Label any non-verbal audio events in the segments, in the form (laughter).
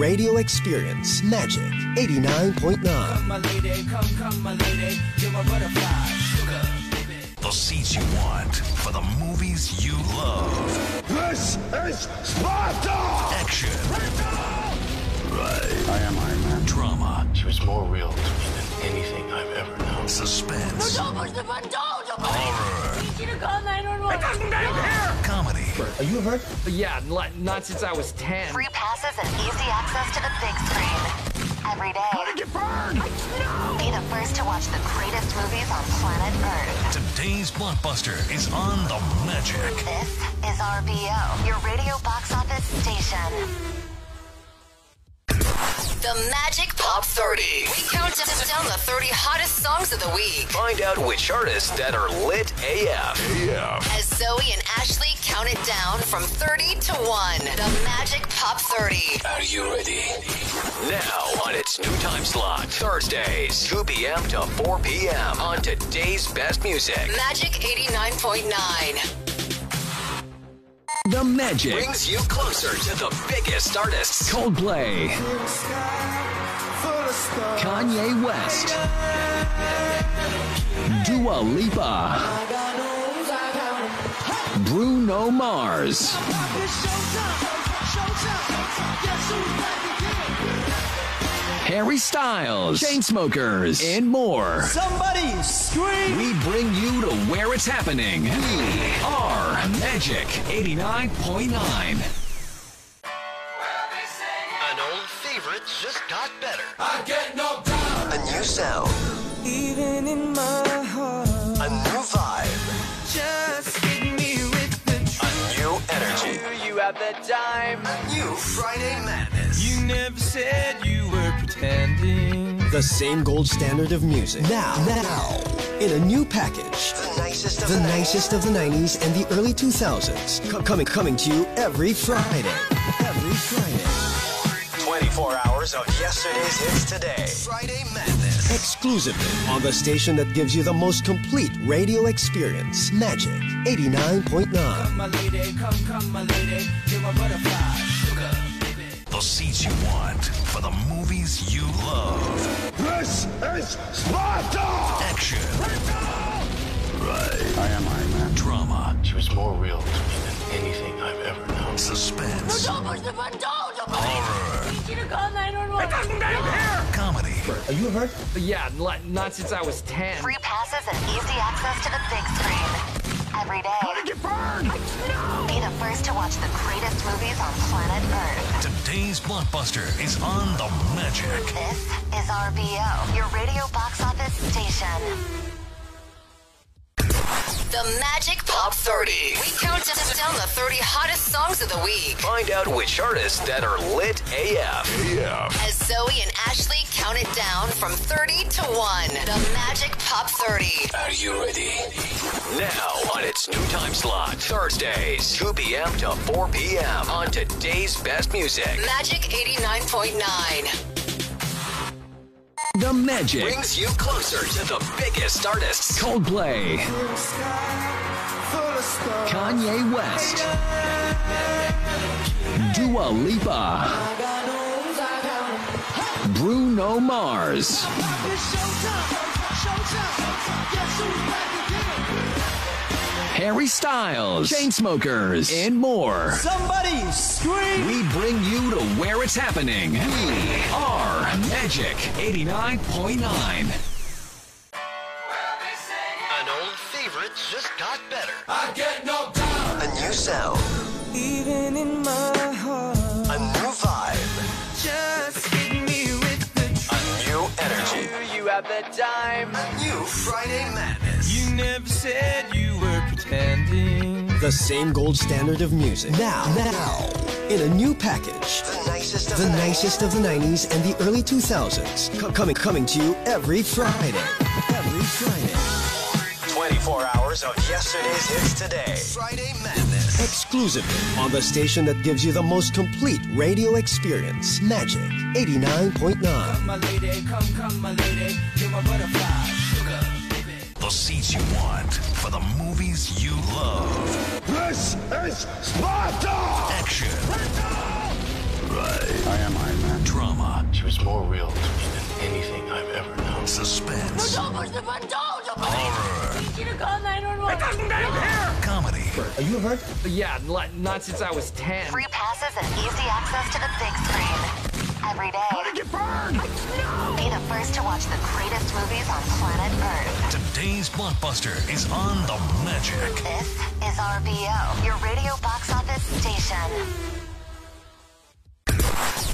radio experience. Magic 89.9. my lady, come, come, my lady, you're my butterfly, sugar. The seats you want for the movies you love. This is Sparta! Action. Right. I am Iron Man. Drama. She was more real to me than anything I've ever known. Suspense. Don't push the button! Don't! Don't push Horror. I need you to call 911. Comedy. Are you hurt? Yeah, li- not since I was 10. Free passes and easy access to the big screen. Every day. How did you burn? Be the first to watch the greatest movies on planet Earth. Today's blockbuster is on the Magic. This is RBO, your radio box office station. The Magic Pop 30. We count down the 30 hottest songs of the week. Find out which artists that are lit AF. Yeah. As Zoe and Ashley count it down from 30 to 1. The Magic Pop 30. Are you ready? Now on its new time slot, Thursdays, 2 p.m. to 4 p.m. on today's best music. Magic 89.9. The Magic. Brings you closer to the biggest artists. Coldplay, Kanye West, Dua Lipa, Bruno Mars. Harry Styles, Chainsmokers, and more. Somebody scream! We bring you to where it's happening. We are Magic 89.9. An old favorite just got better. I get knocked down. A new sound. Even in my heart, A new vibe. just hit me with the truth. A new energy. You have the time. A new Friday madness. You never said you were. The same gold standard of music. Now, now, in a new package. The nicest of The the, nicest of the 90s and the early 2000s. Co- coming, coming to you every Friday. Every Friday. 24 hours of yesterday's hits today. Friday madness. Exclusively on the station that gives you the most complete radio experience. Magic 89.9. My lady, come, come, my lady, you're my butterfly, sugar. The seats you want for the movies you love. This is Sparta! Action. Right. I am Iron Man. Drama. She was more real to me than anything I've ever known. Suspense. No, Don't push the button! Don't! Don't push Horror. I need you to call 911. Comedy. Are you hurt? Yeah, not since I was 10. Free passes and easy access to the big screen. Every day. How did you burn? Be the first to watch the greatest movies on planet Earth. Today's blockbuster is on the Magic. This is RBO, your radio box office station. The Magic Pop 30. We count down the 30 hottest songs of the week. Find out which artists that are lit AF. Yeah. As Zoe and Ashley count it down from 30 to 1. The Magic Pop 30. Are you ready? Now on its new time slot, Thursdays, 2 p.m. to 4 p.m. on today's best music. Magic 89.9. The Magic brings you closer to the biggest artists. Coldplay, Kanye West, Dua Lipa, Bruno Mars. Harry Styles, Chainsmokers, and more. Somebody scream! We bring you to where it's happening. We are Magic 89.9. An old favorite just got better. I get knocked down. A new sound. Even in my heart, energy. You the time. A new Friday madness. You never said you were pretending. The same gold standard of music. Now, now, in a new package. The nicest of The the, nicest of the 90s and the early 2000s. Co- coming, coming to you every Friday. Every Friday. 24 hours of yesterday's hits today. Friday madness. Exclusively on the station that gives you the most complete radio experience. Magic 89.9. My lady, come, come, my lady, you're my butterfly. The seats you want for the movies you love. This is Sparta! Action. Right. I am Iron Man. Drama. She was more real to me than anything I've ever known. Suspense. No, don't push the button. Don't. Horror. Comedy. Are you hurt? Yeah, not, not since I was 10. Free passes and easy access to the big screen. Every day. How did you burn? Be the first to watch the greatest movies on planet Earth. Today's blockbuster is on the Magic. This is RBO, your radio box office station.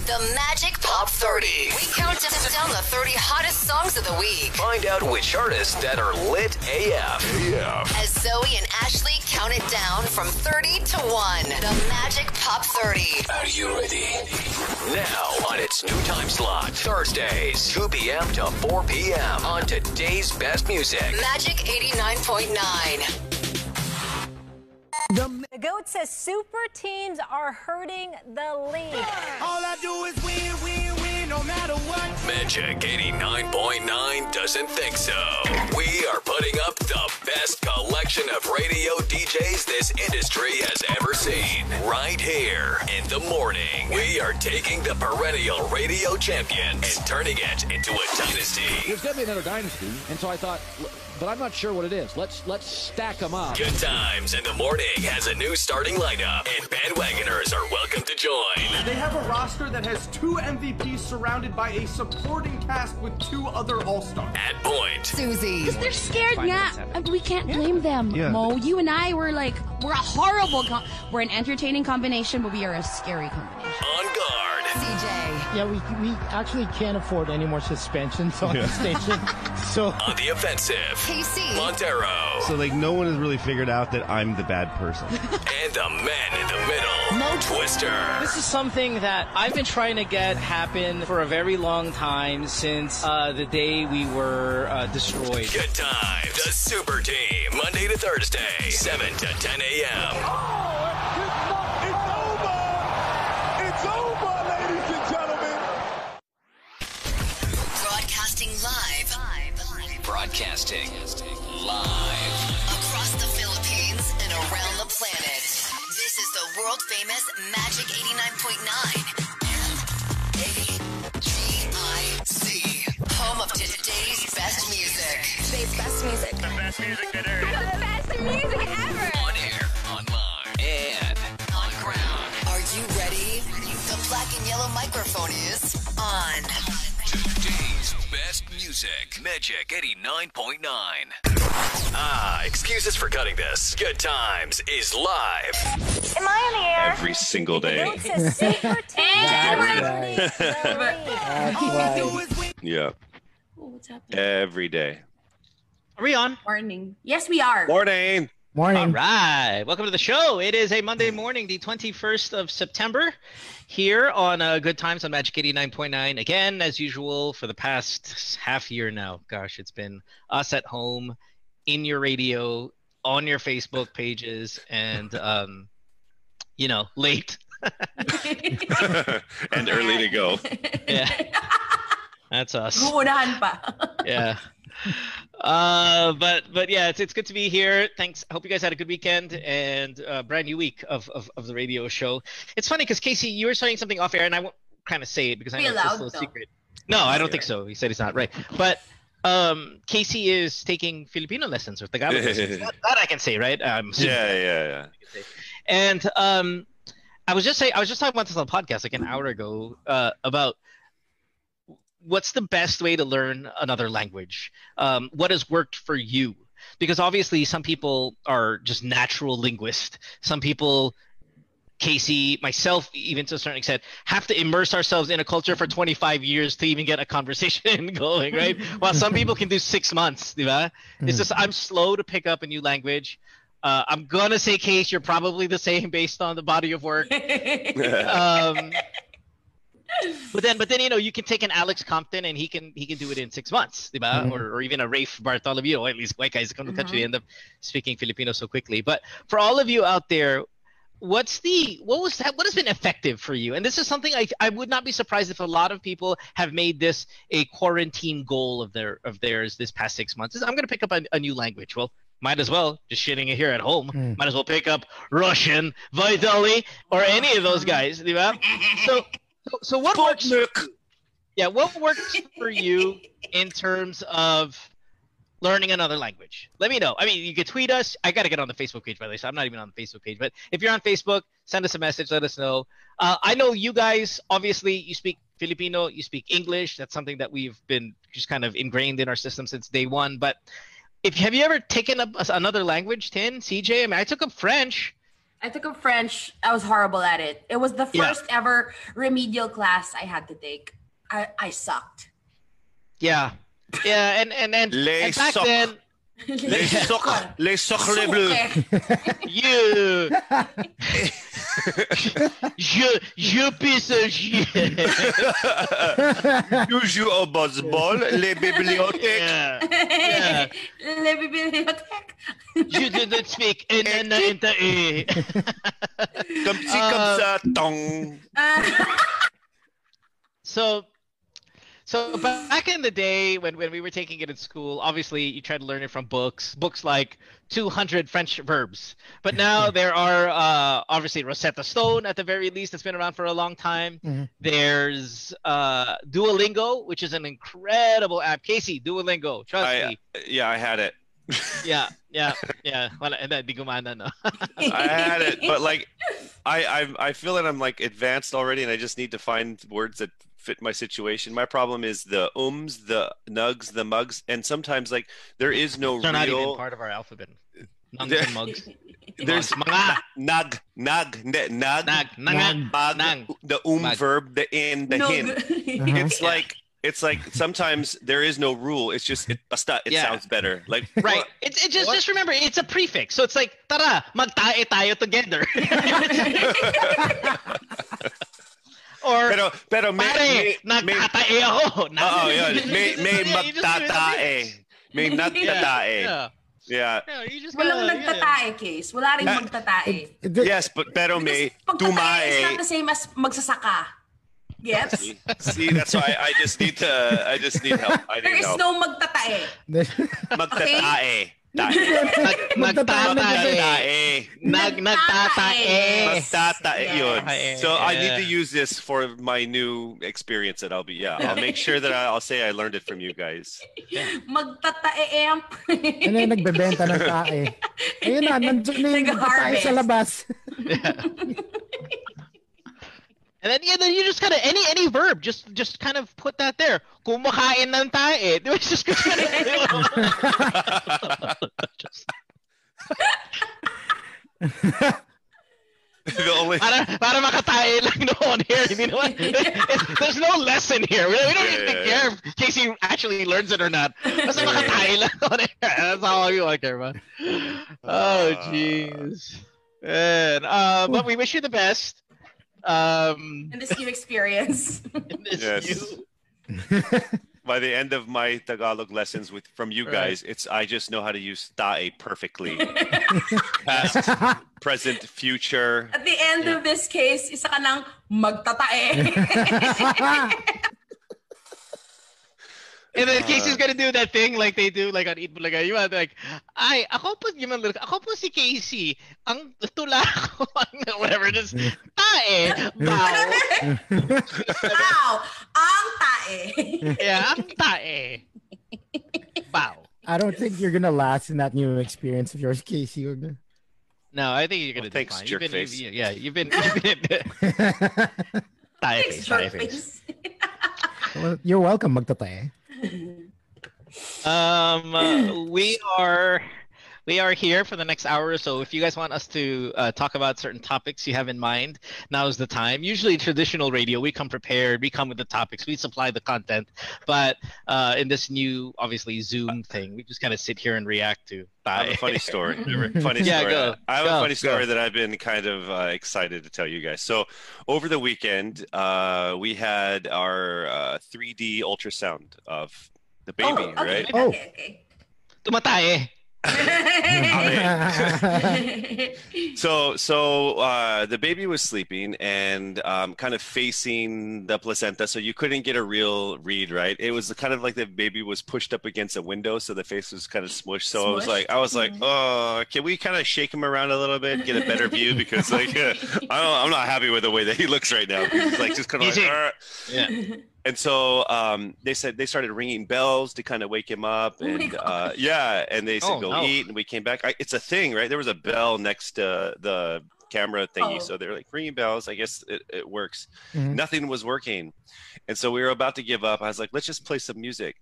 The Magic Pop 30. We count down the 30 hottest songs of the week. Find out which artists that are lit AF. AF. As Zoe and Ashley count it down from 30 to 1. The Magic Pop 30. Are you ready? Now on its new time slot, Thursdays, 2 p.m. to 4 p.m. on today's best music. Magic 89.9. The GOAT says super teams are hurting the league. All I do is win, win, win, no matter what. Magic 89.9 doesn't think so. We are putting up the best collection of radio DJs this industry has ever seen. Right here in the morning, we are taking the perennial radio champions and turning it into a dynasty. There's got to be another dynasty, and so I thought, but I'm not sure what it is. Let's let's stack them up. Good Times in the Morning has a new starting lineup, and bandwagoners are welcome to join. They have a roster that has two MVPs surrounded by a supporting cast with two other All Stars. At point, Susie. Because they're scared, yeah. We can't blame them. Yeah. Mo, you and I were like, we're a horrible, com- we're an entertaining combination, but we are a scary combination. on guard, CJ. Yeah, we, we actually can't afford any more suspensions on the station. (laughs) So on the offensive, KC. Montero, So like no one has really figured out that I'm the bad person. (laughs) and the man in the middle, Mo Twister. This is something that I've been trying to get happen for a very long time since uh, the day we were uh, destroyed. Good time, the super team, Monday to Thursday, 7 to 10 a.m. Broadcasting live. Across the Philippines and around the planet. This is the world famous Magic 89.9. M-A-G-I-C. Home of today's best music. Today's best music. The best music that The best music ever. On air, online, and on ground. Are you ready? The black and yellow microphone is on. Today's best music, Magic 89.9. Ah, excuses for cutting this. Good Times is live. Am I in the air? Every single day. GOAT says super teams are hurting the. Yeah. what's happening? Every day. Are we on? Morning. Yes, we are. Morning. Morning. All right. Welcome to the show. It is a Monday morning, the 21st of September, here on uh, Good Times on Magic 89.9. Again, as usual, for the past half year now. Gosh, it's been us at home, in your radio, on your Facebook pages, and, um, you know, late. (laughs) and early to go. Yeah. That's us. Uunahan pa. yeah. Uh, but but yeah, it's it's good to be here. Thanks. I hope you guys had a good weekend and uh, brand new week of, of, of the radio show. It's funny because Casey, you were saying something off air, and I won't kind of say it because I Be know it's a allowed, little though. secret. No, I don't think so. He said it's not right. But um, Casey is taking Filipino lessons with the lessons. (laughs) That, that I can say, right? Um, Yeah, yeah, yeah. and um, I was just saying, I was just talking about this on the podcast like an hour ago uh, about what's the best way to learn another language. Um, what has worked for you? Because obviously, some people are just natural linguists. Some people, Casey, myself, even to a certain extent, have to immerse ourselves in a culture for 25 years to even get a conversation (laughs) going, right? While some people can do six months, diba? It's just I'm slow to pick up a new language. Uh, I'm gonna say, Case, you're probably the same based on the body of work. (laughs) um, but then, but then you know, you can take an Alex Compton and he can he can do it in six months, diba? Mhm. Or, or even a Rafe Bartholomew. At least white guys come to the country end up speaking Filipino so quickly. But for all of you out there, what's the what was that? What has been effective for you? And this is something I I would not be surprised if a lot of people have made this a quarantine goal of their of theirs this past six months. Is I'm gonna pick up a, a new language. Well. Might as well just shitting it here at home. Mm. Might as well pick up Russian, Vitali, or any of those guys. diba? So So, so what works? Yeah, what works for you in terms of learning another language? Let me know. I mean, you could tweet us. I got to get on the Facebook page by the way, so I'm not even on the Facebook page. But if you're on Facebook, send us a message. Let us know. Uh, I know you guys. Obviously, you speak Filipino. You speak English. That's something that we've been just kind of ingrained in our system since day one. But if have you ever taken up another language, Tin, CJ? I mean, I took up French. I took up French. I was horrible at it. It was the Yeah. first ever remedial class I had to take. I, I sucked. Yeah, yeah, and and and, and back socs. then. Les socles, les socles bleus. Dieu. je, je pisse, je. Nous (laughs) au boss ball, les bibliothèques. Yeah. (laughs) Yeah. Les bibliothèques. Je do not speak. Et et comme si, comme ça, euh. tong. Euh. so, so back in the day when, when we were taking it in school, obviously you tried to learn it from books, books like 200 French verbs. But (laughs) now there are uh, obviously Rosetta Stone at the very least that's been around for a long time. Mhm. There's uh, Duolingo, which is an incredible app. Casey, Duolingo, trust I, me. yeah, I had it. (laughs) Yeah, yeah, yeah. Wala, hindi, di gumana, no? I had it, but like, (laughs) I, I I feel that I'm like advanced already, and I just need to find words that fit my situation. My problem is the ums, the nugs, the mugs, and sometimes like there is no They're not even real. part of our alphabet. Nuns There- and mugs. (laughs) There's Mga. nag, nag, ne- nag, Nag, nanga, mag, nang. the um Mag. verb, the in, the No hin. good. It's like it's like sometimes there is no rule. It's just it, basta, it Yeah. sounds better. Like (laughs) Right. It's it just just remember it's a prefix. So it's like tara, magtae tayo together. (laughs) or Pero pero may pare, may, may nagtatae ako. Oo, (laughs) yun. May may Yeah, magtatae. May nagtatae. Yeah. Yeah. Yeah, you just Walang gotta- nagtatae, case. Wala rin Ah, magtatae. Yes, but pero may Pagtatae is not tumae. the same as magsasaka. Gets? See, see, that's why I just need to. I just need help. I There need is help. no magtatae. Magtatae. Tae. (laughs) Magtatae. Nag nagtatae. Magtatae yun. So I need to use this for my new experience that I'll be. Yeah, I'll make sure that I'll say I learned it from you guys. Magtatae amp. (laughs) Ano yung nagbebenta ng tae? (laughs) Ayun na, nandun na yung tae sa labas. And then yeah, then you just kind of any any verb, just just kind of put that there. Kumakain ng tae. (laughs) It's just kind (laughs) the only para, para makatae lang noon here. Hindi naman, (laughs) it's- there's no lesson here. We, we don't Yeah, even yeah, care if Casey actually learns it or not. Basta makatae lang on here. That's all you want to care about. Oh, jeez. And, uh, but we wish you the best. Um, In this new experience. (laughs) Yes. (laughs) By the end of my Tagalog lessons with from you Right. guys, it's I just know how to use tae perfectly. (laughs) Past, present, future. At the end of this case, isa ka ng magtatae. And then Uh, (laughs) Casey's gonna do that thing like they do like on Eat Bulaga. You want like, ay, ako po, yung mga, ako po si Casey. Ang tula ko, (laughs) whatever, just tae, bow. Wow! Ang tae. yeah, ang tae. Bow. I don't think you're gonna last in that new experience of yours, Casey. No, I think you're gonna do thanks, fine. You've been, jerkface. you've- yeah, you've been, you've been (laughs) tae Thanks, face, tae jerkface. face. Well, you're welcome, magtatae. Um, uh, we are we are here for the next hour or so. If you guys want us to uh, talk about certain topics you have in mind, now is the time. Usually, traditional radio, we come prepared, we come with the topics, we supply the content. But uh, in this new, obviously Zoom thing, we just kind of sit here and react to. I have a funny story. (laughs) funny Yeah, story. go. I have Go, a funny story go. that I've been kind of uh, excited to tell you guys. So, over the weekend, uh, we had our uh, 3D ultrasound of the baby, oh, okay, right? okay, okay. Tumatae. (laughs) so so uh, the baby was sleeping and um, kind of facing the placenta, so you couldn't get a real read. Right? It was kind of like the baby was pushed up against a window, so the face was kind of smushed. So I was like, I was like, oh, can we kind of shake him around a little bit, get a better view? Because like, (laughs) I don't, I'm not happy with the way that he looks right now. He's like just kind of like, Yeah. And so um, they said they started ringing bells to kind of wake him up, Oh and uh, yeah, and they said Oh, go no. eat, and we came back. I, it's a thing, right? There was a bell next to the camera thingy, Oh. so they're like ringing bells. I guess it, it works. Mhm. Nothing was working, and so we were about to give up. I was like, let's just play some music,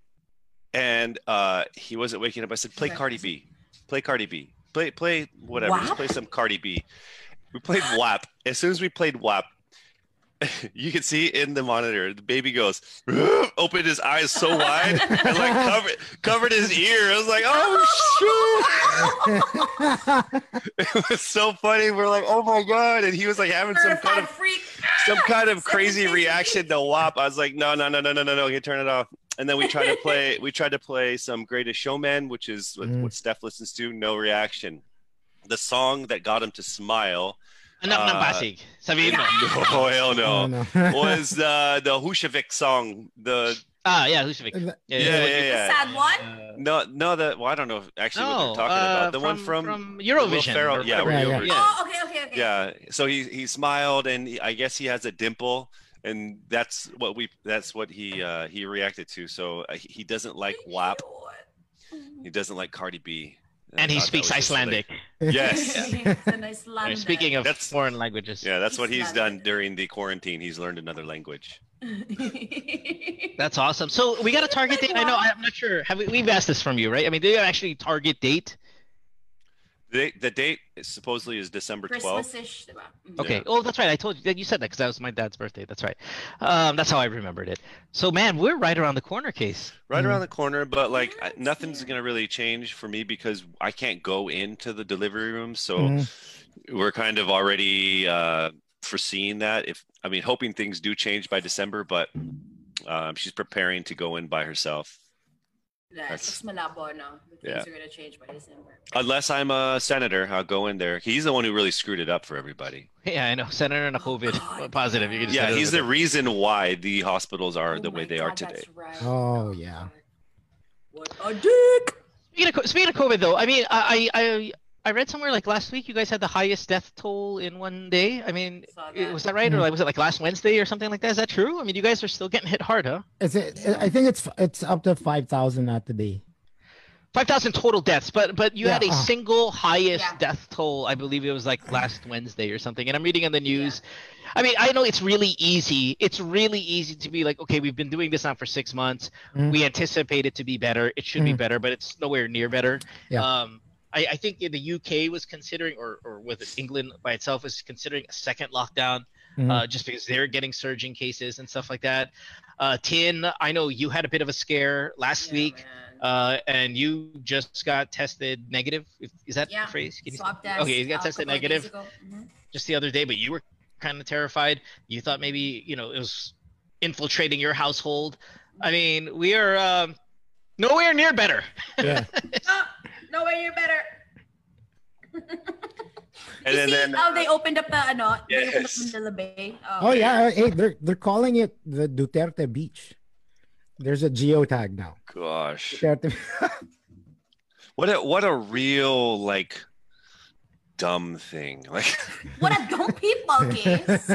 and uh, he wasn't waking up. I said, play Cardi B, play Cardi B, play play whatever, just play some Cardi B. We played WAP. As soon as we played WAP, you can see in the monitor the baby goes (gasps) opened his eyes so wide and like covered covered his ear. I was like, oh shoot! (laughs) it was so funny. We're like, oh my god! And he was like having some kind of freak. some kind of (laughs) crazy reaction to WAP. I was like, no, no, no, no, no, no, no. You turn it off. And then we tried to play. We tried to play some Greatest Showman, which is what, what mm. Steph listens to. No reaction. The song that got him to smile. Anak ng uh, basig. Sabihin mo. (laughs) No, hell no. Oh, no. (laughs) was uh, the Hushavik song. The Ah, yeah, Husavik. Yeah, yeah, yeah, The yeah. sad one? No, no, the well, I don't know actually what No, they're talking uh, about. The one from- from from Will Eurovision Ferrell- or yeah, whatever. Eurovision. Yeah, Oh, okay, okay, okay. Yeah. So he he smiled and he, I guess he has a dimple and that's what we that's what he uh he reacted to. So uh, he he doesn't like WAP. He doesn't like Cardi B. And he I thought that speaks was just Icelandic. (laughs) yes. It's a nice Speaking of that's, foreign languages. Yeah, that's what he's done during the quarantine. He's learned another language. (laughs) That's awesome. So we got a target date. I know. I'm not sure. Have we, we've asked this from you, right? I mean, do you actually target date? The date, the date supposedly is December 12th. Christmas-ish. Mhm. Okay. Oh, that's right. I told you. You said that because that was my dad's birthday. That's right. Um, that's how I remembered it. So, man, we're right around the corner, case. right around the corner but like I- nothing's gonna really change for me because i can't go into the delivery room so Mhm. we're kind of already uh foreseeing that if i mean hoping things do change by december but um, she's preparing to go in by herself Right. That's- Mas malabo, no? Things Yeah. are gonna change by December. unless i'm a senator i'll go in there he's the one who really screwed it up for everybody Yeah, I know. Senator and a COVID oh, positive. You can just yeah he's with the reason why the hospitals are oh the way they are today right. Oh yeah. What a dick! Speaking of, speaking of COVID, though, I mean, I, I I read somewhere like last week you guys had the highest death toll in one day. I mean, i- was that right, or like was it like last Wednesday or something like that? Is that true? I mean, you guys are still getting hit hard, huh? Is it? I think it's it's up to five thousand at today. Five thousand total deaths, but but you had a uh. single highest death toll. I believe it was like last Wednesday or something. And I'm reading on the news. I mean, I know it's really easy. It's really easy to be like, okay, we've been doing this now for six months. Mhm. We anticipate it to be better. It should be Mhm. better, but it's nowhere near better. Yeah. Um, I, I think the UK was considering, or or with England by itself was considering a second lockdown, Mhm. uh, just because they're getting surging cases and stuff like that. Uh, Tin, I know you had a bit of a scare last week, uh, and you just got tested negative. Is- Is that Yeah. the phrase? Can you- Swab test. Okay, you got uh, tested couple of days negative ago. Mhm. just the other day, but you were kind of terrified. You thought maybe you know it was infiltrating your household. I mean, we are um, nowhere near better. Yeah. (laughs) No way, you're better. and then, See then how they opened up the ano? They opened up Yes. Manila Bay. Oh, oh yeah. Hey, they're they're calling it the Duterte Beach. There's a geotag now. gosh Duterte. (laughs) what a what a real like dumb thing (laughs) like What a dumb people, (laughs) kids.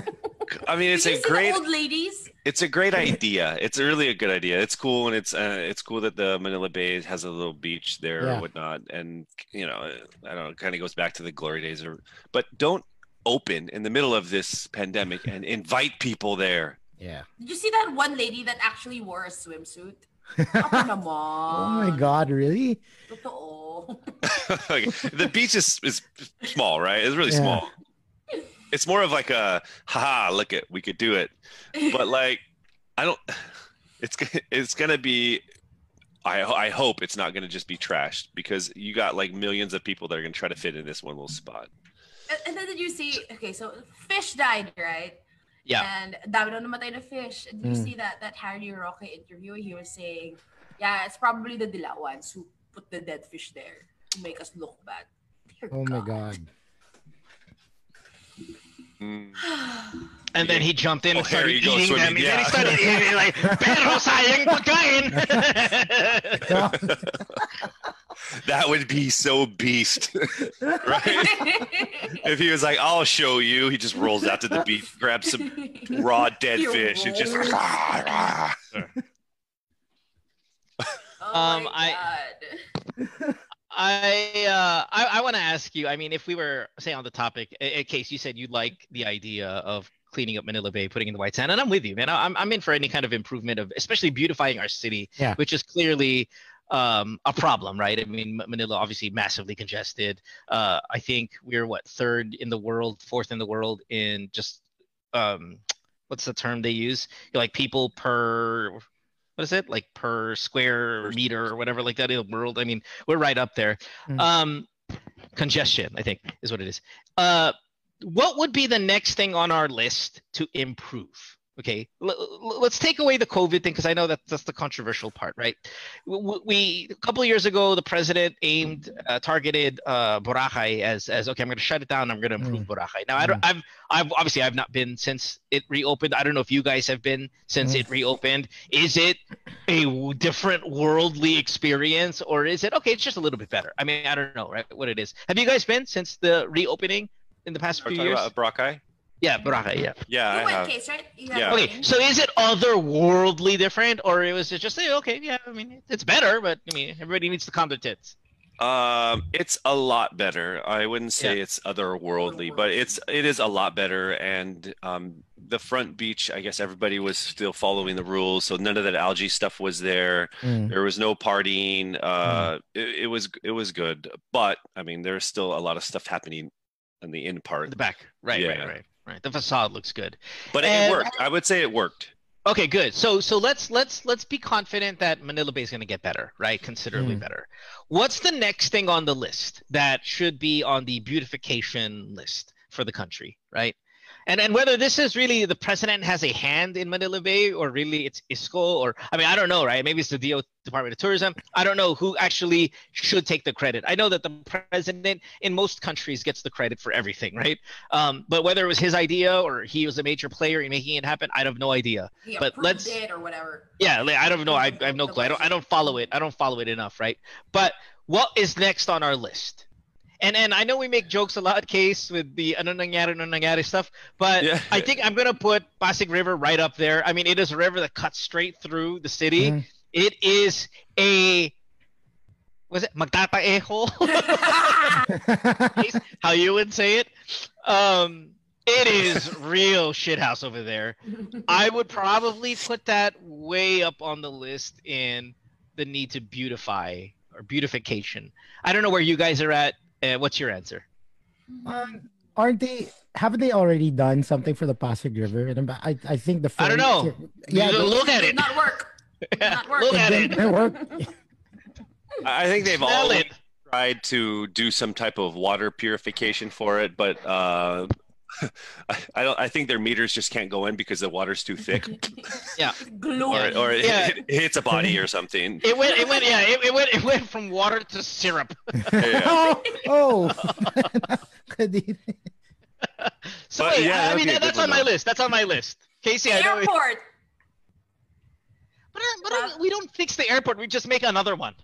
i mean it's Did a you see great the old ladies? it's a great idea it's really a good idea it's cool and it's uh, it's cool that the manila bay has a little beach there Yeah. or whatnot and you know i don't know kind of goes back to the glory days or but don't open in the middle of this pandemic and invite people there Yeah. Did you see that one lady that actually wore a swimsuit? Ako (laughs) naman. Oh my God! Really? (laughs) Totoo. Like, the beach is, is small right it's really Yeah. small it's more of like a haha look at we could do it but like i don't it's it's gonna be i i hope it's not gonna just be trashed because you got like millions of people that are gonna try to fit in this one little spot And- And then did you see? Okay, so fish died, right? Yeah. And dami na namatay na fish. Did you Mm. see that that Harry Roque interview? He was saying, yeah, it's probably the Dilawans who put the dead fish there. to make us look bad. Dear Oh my god. (sighs) And then he jumped in Oh, and started you go, eating them. swimming, And then he started eating like, pero sayang pagkain. That would be so beast, (laughs) right? if he was like, "I'll show you," he just rolls out to the beach, grabs some raw dead (laughs) He fish, and just. rolls. (laughs) um, I, I, uh, I, I want to ask you. I mean, if we were say on the topic, in case you said you'd like the idea of cleaning up Manila Bay, putting in the white sand, and I'm with you, man. I'm, I'm in for any kind of improvement of, especially beautifying our city, Yeah. which is clearly um, a problem, right? I mean, Manila obviously massively congested. Uh, I think we're what third in the world, fourth in the world in just um, what's the term they use? Like people per what is it? Like per square meter or whatever like that in the world i mean we're right up there. Mhm. um congestion i think is what it is. Uh what would be the next thing on our list to improve okay L- l- let's take away the covid thing because i know that that's the controversial part right? W- w- we a couple of years ago the president aimed uh, targeted uh boracay as as okay i'm going to shut it down i'm going to improve boracay. Now i don't i've i've obviously i've not been since it reopened. I don't know if you guys have been since it reopened. Is it a w- different worldly experience or is it okay it's just a little bit better? I mean i don't know right what it is. Have you guys been since the reopening in the past Are few years? about Boracay? Yeah boracay yeah Yeah, You I went, have. Case, right? You Yeah. Okay, so is it otherworldly different, or it was it just say, okay, yeah, I mean, it's better, but I mean, everybody needs to calm their tits. Um, it's a lot better. I wouldn't say Yeah. it's otherworldly, but it's it is a lot better. And um, the front beach, I guess everybody was still following the rules, so none of that algae stuff was there. Mm. There was no partying. Uh, it, it was it was good, but I mean, there's still a lot of stuff happening in the in part. The back, right, right, Yeah. right, right. The facade looks good. But it worked. I would say it worked. Okay, good. So so let's let's let's be confident that Manila Bay is going to get better, right? Considerably Mm. better. What's the next thing on the list that should be on the beautification list for the country, right? And and whether this is really the president has a hand in Manila Bay or really it's Isko or I mean I don't know, right? Maybe it's the DO Department of Tourism. I don't know who actually should take the credit. I know that the president in most countries gets the credit for everything, right? Um, but whether it was his idea or he was a major player in making it happen, I have no idea. He but let's it or whatever. yeah, I don't know. I, I have no clue. I don't. I don't follow it. I don't follow it enough, right? But what is next on our list? And and I know we make jokes a lot, case with the ano nangyari, ano nangyari stuff, but Yeah. I think I'm gonna put Pasig River right up there. I mean, it is a river that cuts straight through the city. Mhm. It is a was it magtataeho? (laughs) Case, How you would say it? Um, it is real shithouse over there. I would probably put that way up on the list in the need to beautify or beautification. I don't know where you guys are at. Uh, what's your answer? Um, aren't they? Haven't they already done something for the Pasig River? And I, I think the I don't film- know. Yeah, You look at it. not work. Did (laughs) not work. Look at it. didn't work. (laughs) I I think they've Smell all it. tried to do some type of water purification for it, but uh, (laughs) I, I don't. I think their meters just can't go in because the water's too thick, (laughs) Yeah. Or or it, Yeah. it hits a body or something. It went. It went. Yeah. It, it went. It went from water to syrup. (laughs) Yeah. oh, oh. So But, wait, yeah, I that'd mean be a that, that's one, on my list. That's on my list. Casey, I know. Airport. But, but uh, we don't fix the airport. We just make another one.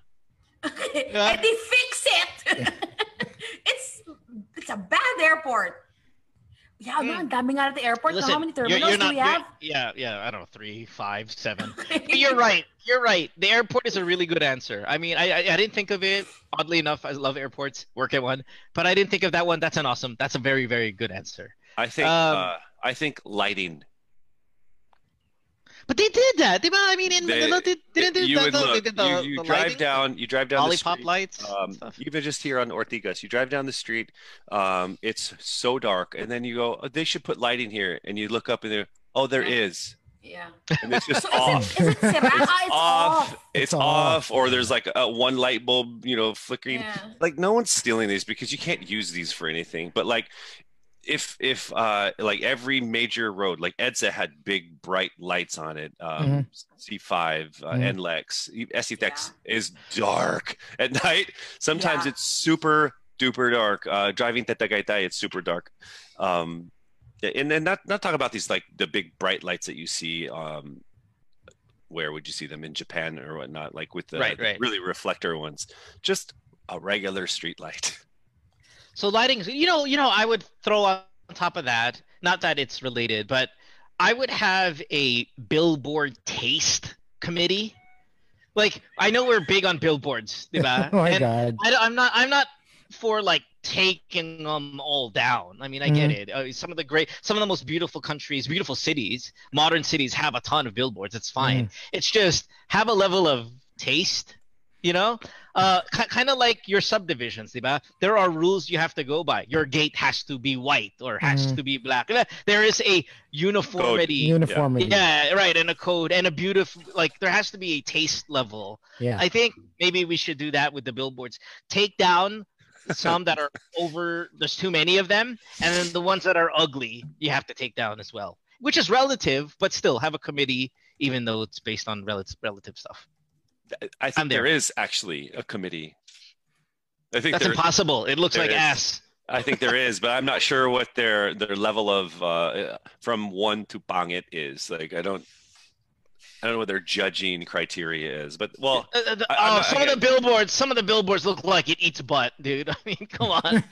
and they fix it. it's it's a bad airport. Yeah, no, ang dami nga at the airport. Listen, How many you're- you're do not- we have? Yeah, yeah, I don't know, three, five, seven. (laughs) But you're right. You're right. The airport is a really good answer. I mean, I, I I didn't think of it. Oddly enough, I love airports. Work at one, but I didn't think of that one. That's an awesome. That's a very very good answer. I think. Um, uh, I think lighting. But they did that. Diba? I mean, in They- Manila, they didn't do you that. look. they did the, you you the drive lighting, down. You drive down the street. lights. and Um, even just here on Ortigas, you drive down the street. Um, it's so dark, and then you go, oh, "They should put lighting here." And you look up, and there, oh, there is, Yeah. and it's just (laughs) So off. is it, is it? It's Ah, it's off. off. It's, It's off. off. or there's like a one light bulb, you know, flickering. Yeah. Like no one's stealing these because you can't use these for anything. But like, if if uh like every major road like edsa had big bright lights on it um Mhm. c5 uh, Mhm. nlex sctex is dark (laughs) at night sometimes Yeah. it's super duper dark uh driving Tetagaytay, it's super dark um and then not not talk about these like the big bright lights that you see um where would you see them in japan or whatnot like with the Right, right. really reflector ones just a regular street light (laughs) So lighting, you know, you know, I would throw on top of that. Not that it's related, but I would have a billboard taste committee. Like I know we're big on billboards, diba? (laughs) Oh my And God. I, am not. I'm not for like taking them all down. I mean, I get Mhm. it. Uh, some of the great, some of the most beautiful countries, beautiful cities, modern cities have a ton of billboards. It's fine. It's just have a level of taste. You know, uh, kind of like your subdivisions, diba? There are rules you have to go by. Your gate has to be white or has Mhm. to be black. There is a uniformity. Uniformity. Yeah, right, and a code and a beautiful like there has to be a taste level. Yeah. I think maybe we should do that with the billboards. Take down some that are over there's too many of them and then the ones that are ugly you have to take down as well. Which is relative, but still have a committee even though it's based on relative relative stuff. I think there. there is actually a committee. I think That's there- impossible. It looks like is. ass. I think there is, but I'm not sure what their their level of uh, from one to bang it is. Like I don't I don't know what their judging criteria is. But well, Uh, uh, the- I- oh, not- some of the billboards, some of the billboards look like it eats butt, dude. (laughs) I mean, come on.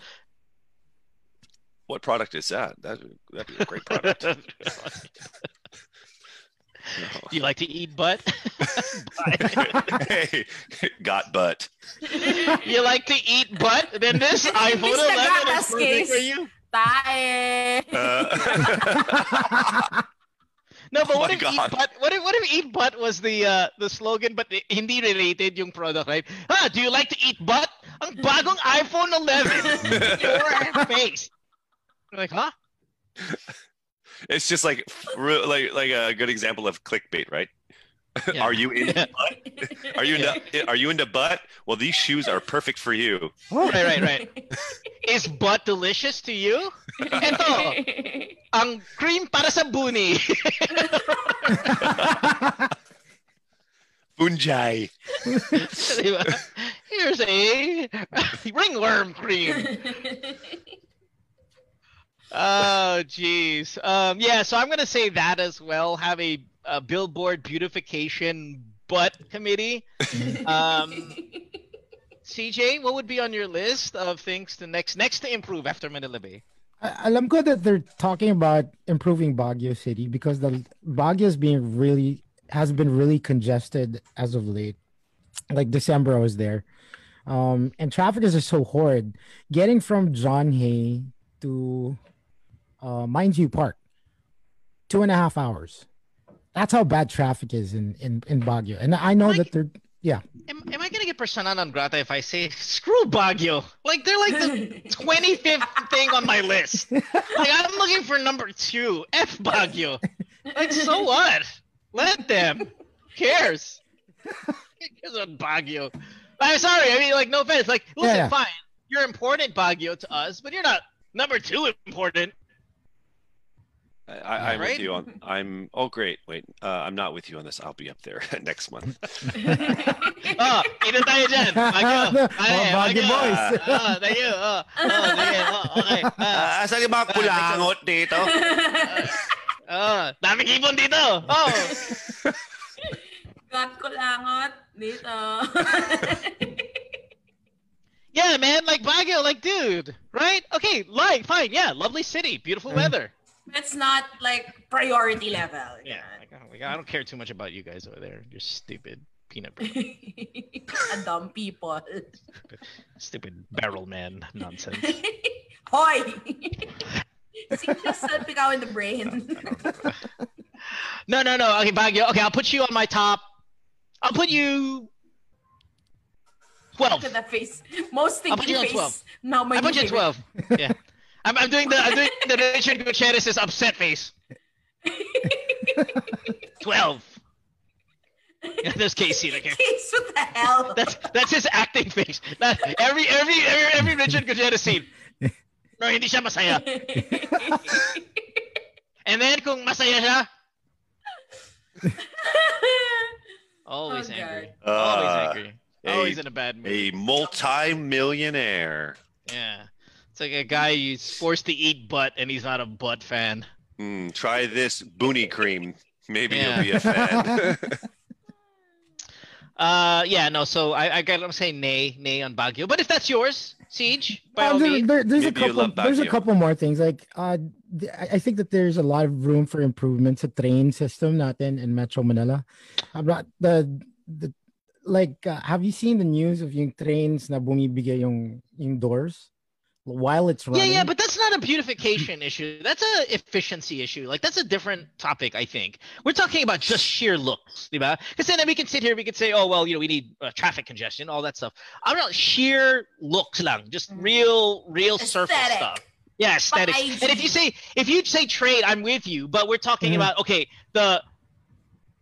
what product is that? That that'd be a great product. (laughs) Do you like to eat butt? (laughs) hey, got butt. you like to eat butt? Then this iPhone Mr. 11 is perfect for you. Tae. (laughs) No, but Oh what my if eat butt? What if what if eat butt was the uh, the slogan, but hindi related yung product, right? Ah, do you like to eat butt? Ang bagong iPhone 11. (laughs) Your face. You're Like, huh? It's just like like like a good example of clickbait, right? Yeah. are you into butt? Are you into, are you into butt? Well, these shoes are perfect for you. Oh. Right, right, right. Is butt delicious to you? Ito, ang cream para sa buni. (laughs) Bunjai. Here's a ringworm cream. (laughs) Oh, jeez. Um, yeah, so I'm gonna say that as well. Have a, a billboard beautification butt committee. Um, (laughs) CJ, what would be on your list of things to next next to improve after Manila Bay? I'm ko that they're talking about improving Baguio City because the Baguio is being really has been really congested as of late. Like December, I was there, um, and traffic is just so horrid. Getting from John Hay to uh, Mines View Park, two and a half hours. That's how bad traffic is in in in Baguio, and I know that they're yeah. Am, am I gonna get persona non grata if I say screw Baguio? Like they're like the (laughs) 25th thing on my list. Like I'm looking for number two. F Baguio. Like so what? Let them. Who cares? Who cares about Baguio? I'm sorry. I mean, like no offense. Like listen, Yeah, yeah. fine. You're important, Baguio, to us, but you're not number two important. I, I, I'm Right? with you on. I'm. Oh, great. Wait, uh, I'm not with you on this. I'll be up there (laughs) next month. (laughs) Oh, ito tayo dyan. Baguio. Mga Ay, Baguio boys. Oh, thank you. Oh, oh, sige. Oh, okay. Ah. Asan yung mga kulangot dito? (laughs) Uh, oh, daming ibon dito. Oh. Got ko langot dito. Yeah, man, like Baguio, like dude, right? Okay, like fine, yeah, lovely city, beautiful mm. weather. It's not like priority level. Yeah, like, oh my God, I don't care too much about you guys over there. You're stupid peanut (laughs) dumb people. (laughs) stupid barrel man nonsense. (laughs) Hoy! See, just said ikaw in the brain. No, no, no. Okay, Baguio. Okay, I'll put you on my top. I'll put you twelve. Look at that face. Most I'll put thinking face. 12. Now my I put you at twelve. Yeah, I'm, I'm doing the I'm doing the Richard Gutierrez's upset face. (laughs) Twelve. (laughs) Yeah, there's Casey. Like, (laughs) Case, what the hell? That's that's his acting face. That, every every every every Richard Gutierrez scene. no, hindi siya masaya. And then kung masaya siya, always Oh, angry. God. always Uh, angry. Always in a bad mood. A multi-millionaire. Yeah. It's like a guy who's forced to eat butt and he's not a butt fan. Mm, try this boonie cream. Maybe Yeah. you'll be a fan. (laughs) (laughs) Uh, yeah, no. So I, I got. I'm saying nay, nay on Baguio. But if that's yours, CJ, by Uh, all there- there- there's a Maybe you couple. There's a couple more things. Like, uh, th- I I think that there's a lot of room for improvement sa train system natin in Metro Manila. I'm not the the like. Uh, have you seen the news of yung trains na bumibigay yung yung doors while it's Yeah, running? yeah, but that's not a beautification (laughs) issue. That's a efficiency issue. Like that's a different topic, I think. We're talking about just sheer looks, diba? Because then we can sit here, we could say, oh well, you know, we need uh, traffic congestion, all that stuff. I'm not sheer looks lang, just real, real surface stuff. Yeah, aesthetics. And if you say, if you say trade, I'm with you. But we're talking Mhm. about okay, the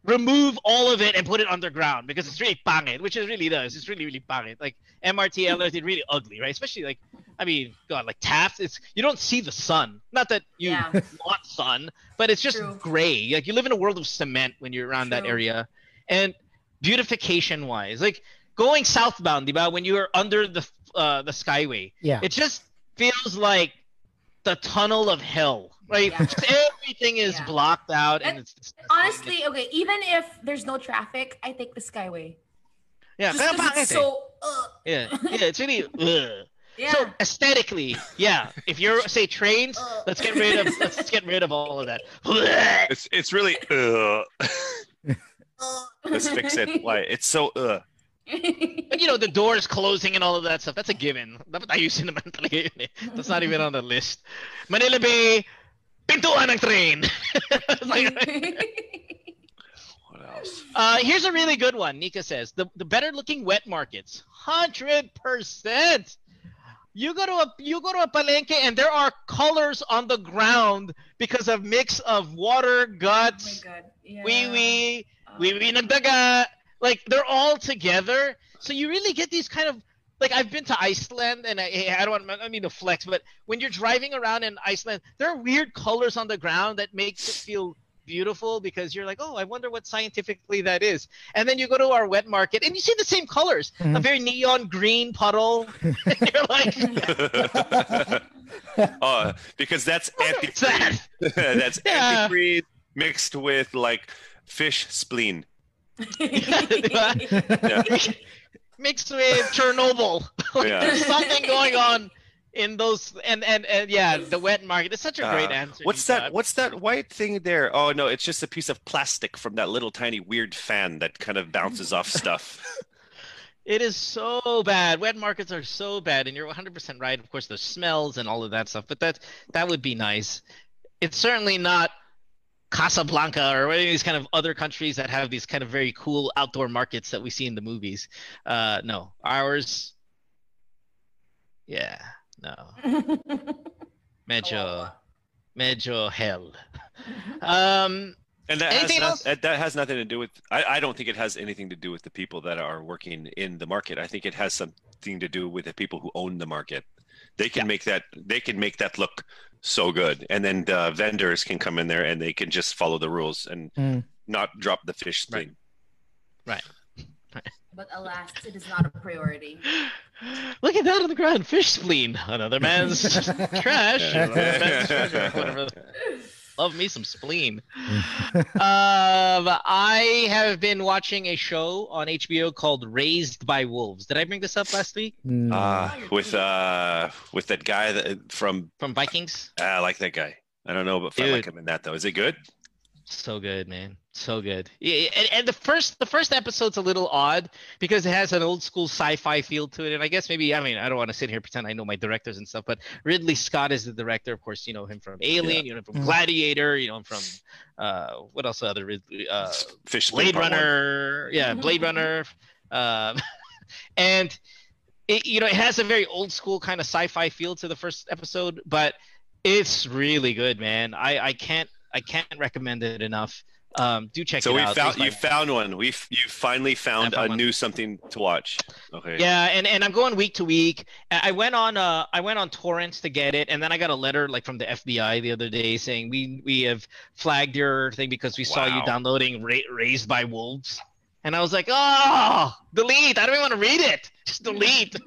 remove all of it and put it underground because it's really pangit, which it really does. It's really, really pangit. Like MRT, LRT, really ugly, right? Especially like, I mean, God, like Taft, it's you don't see the sun. Not that you Yeah. (laughs) want sun, but it's just True. gray. Like you live in a world of cement when you're around that area. And beautification wise, like going southbound, diba, when you are under the uh, the skyway, Yeah. it just feels like the tunnel of hell. Right? Yeah. Just everything is Yeah. blocked out and And it's disgusting. Honestly, okay, even if there's no traffic, I take the Skyway. yeah, Just kaya 'cause it's so. Uh, Yeah, yeah, it's really. (laughs) Ugh. yeah. So aesthetically, yeah. If you're say trains, Ugh. let's get rid of let's get rid of all of that. it's it's really uh. Let's fix it. Why? It's so uh. But you know the doors closing and all of that stuff. That's a given. Dapat ayusin naman talaga yun eh. That's not even on the list. Manila Bay, pintuan ng train. Like- (laughs) What else? uh, here's a really good one. Nika says the the better looking wet markets, hundred percent. You go to a you go to a palenque and there are colors on the ground because of mix of water, oh my guts, god. Yeah. wee wee, Oh. wee wee nagdaga. Like they're all together, so you really get these kind of like I've been to Iceland and I, I don't want I mean to flex, but when you're driving around in Iceland, there are weird colors on the ground that makes it feel beautiful because you're like, oh, I wonder what scientifically that is. And then you go to our wet market and you see the same colors, a Mhm. very neon green puddle. and (laughs) you're like, (laughs) uh, because that's what's that? (laughs) that's Yeah. antifreeze mixed with like fish spleen. Mixed with Chernobyl. (laughs) Like, Yeah. There's something going on in those and and and yeah, the wet market. It's such a great Uh, answer. What's that? What's that white thing there? Oh no, it's just a piece of plastic from that little tiny weird fan that kind of bounces off (laughs) stuff. It is so bad. Wet markets are so bad, and you're 100% right. Of course, the smells and all of that stuff, but that that would be nice. It's certainly not Casablanca or any of these kind of other countries that have these kind of very cool outdoor markets that we see in the movies. Uh, no, ours. Yeah, no. (laughs) Medyo, medyo hell. Um, And that has, Anything no- else? that that has nothing to do with. I, I don't think it has anything to do with the people that are working in the market. I think it has something to do with the people who own the market. They can make that. They can make that look so good, and then the vendors can come in there and they can just follow the rules and Mm. not drop the fish spleen. right. right. But alas, it is not a priority. (laughs) Look at that on the ground. Fish spleen. Another man's (laughs) trash. (laughs) Another man's treasure. Whatever. Love me some spleen. (laughs) um, I have been watching a show on HBO called Raised by Wolves. Did I bring this up last week? Uh, with uh, with that guy that, from From Vikings? I like that guy. I don't know but I like him in that though. Is it good? So good, man. So good. Yeah, and, and the first the first episode's a little odd because it has an old school sci-fi feel to it. And I guess maybe I mean I don't want to sit here and pretend I know my directors and stuff, but Ridley Scott is the director. Of course, you know him from Alien, you know him from Mhm. Gladiator, you know him from uh what else other Ridley uh Fish Blade part one. Runner, yeah, Blade Runner, um, (laughs) and it, you know it has a very old school kind of sci-fi feel to the first episode, but it's really good, man. I I can't I can't recommend it enough. Um, do check So it we out. found you found one. We you finally found found a one. new something to watch. Okay. Yeah, and, and I'm going week to week. I went on uh I went on torrents to get it, and then I got a letter like from the FBI the other day saying we we have flagged your thing because we saw you downloading Ra- Raised by Wolves, and I was like, oh, delete. I don't even want to read it. Just delete. (laughs)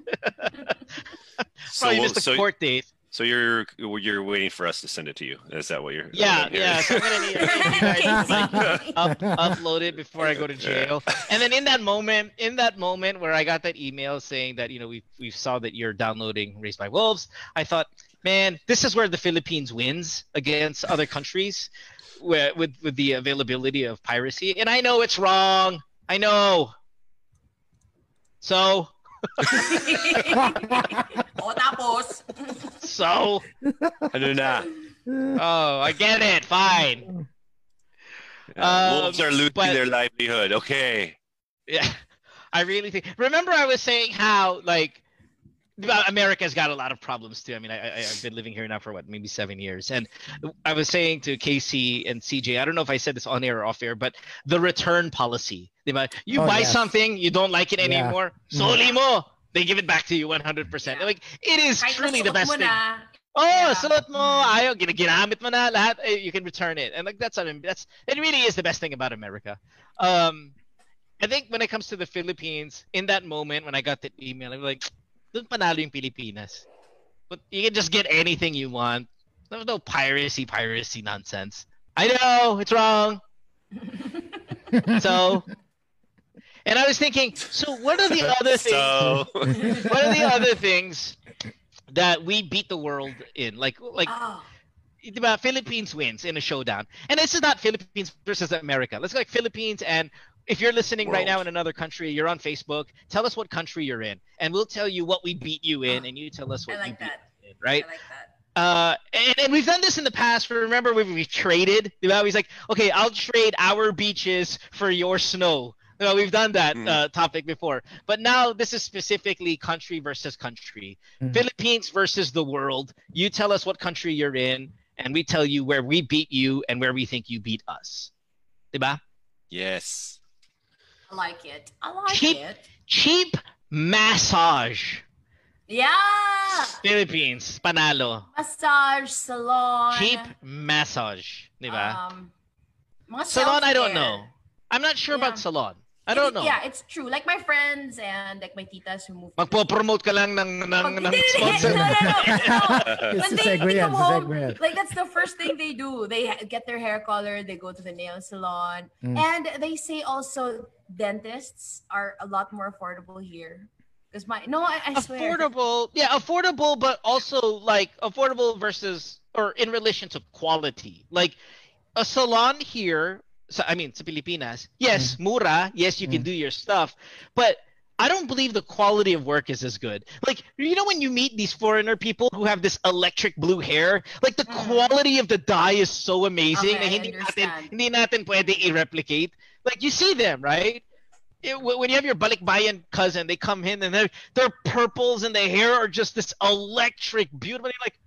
So, Probably missed the so, court date. So you're you're waiting for us to send it to you. Is that what you're? Yeah, what I'm hearing? yeah. So I'm gonna need, I'm gonna need you up, upload it before I go to jail. And then in that moment, in that moment where I got that email saying that you know we we saw that you're downloading Raised by Wolves, I thought, man, this is where the Philippines wins against other countries, where, with with the availability of piracy. And I know it's wrong. I know. So o tapos. so. Ano na? Oh, I get it. Fine. Yeah, Wolves Um, are losing but- their livelihood. Okay. Yeah, I really think. Remember, I was saying how like well, America's got a lot of problems too. I mean, I, I I've been living here now for what maybe seven years, and I was saying to Casey and CJ, I don't know if I said this on air or off air, but the return policy. diba? You Oh, buy yes. something, you don't like it Yeah. anymore, soli mo. They give it back to you 100%. Like it is Kahit truly the best thing. na, Oh, suot mo, ayaw, gina- ginamit mo na lahat, eh, you can return it. And like that's I mean, that's it really is the best thing about America. Um I think when it comes to the Philippines, in that moment when I got that email, I'm like, doon panalo yung Pilipinas. But you can just get anything you want. There's no piracy, piracy nonsense. I know, it's wrong. (laughs) so and I was thinking, so what are the (laughs) other things So (laughs) what are the other things that we beat the world in? Like like ah. Oh. diba, Philippines wins in a showdown. And this is not Philippines versus America. Let's go like Philippines and if you're listening right now in another country, you're on Facebook, tell us what country you're in and we'll tell you what we beat you in and you tell us what I like you beat that. us in, right? I like that. Uh, and, and we've done this in the past. Remember, we we traded. Diba? He's like, okay, I'll trade our beaches for your snow. Diba? We've done that Mm. uh, topic before, but now this is specifically country versus country. Mhm. Philippines versus the world. You tell us what country you're in, and we tell you where we beat you and where we think you beat us. Diba? yes. I like it. I like Cheap, it. cheap massage. Yeah. Philippines, panalo. Massage, salon. Cheap massage. Diba? Um, salon, I don't know. I'm not sure about salon. I don't know. Yeah, it's true. Like my friends and like my titas who moved. Magpo-promote ka lang ng, ng, ng Hindi, hindi, sponsor. no, no, no, (laughs) no. It's When a they, segue they come it's a home, segue like that's the first thing they do. They get their hair colored. They go to the nail salon, Mm. and they say also dentists are a lot more affordable here. Because my no, I, I swear. affordable. Yeah, affordable, but also like affordable versus or in relation to quality. Like a salon here, so, I mean, sa Pilipinas, yes, mm-hmm. mura, yes, you can mm. do your stuff, but I don't believe the quality of work is as good. Like, you know, when you meet these foreigner people who have this electric blue hair, like the mm. quality of the dye is so amazing Okay, hindi natin, hindi natin pwede i-replicate. Like, you see them, right? Eh, it- when you have your balikbayan cousin, they come in and they're, they're purples and the hair are just this electric, beautiful. Like, "Ba't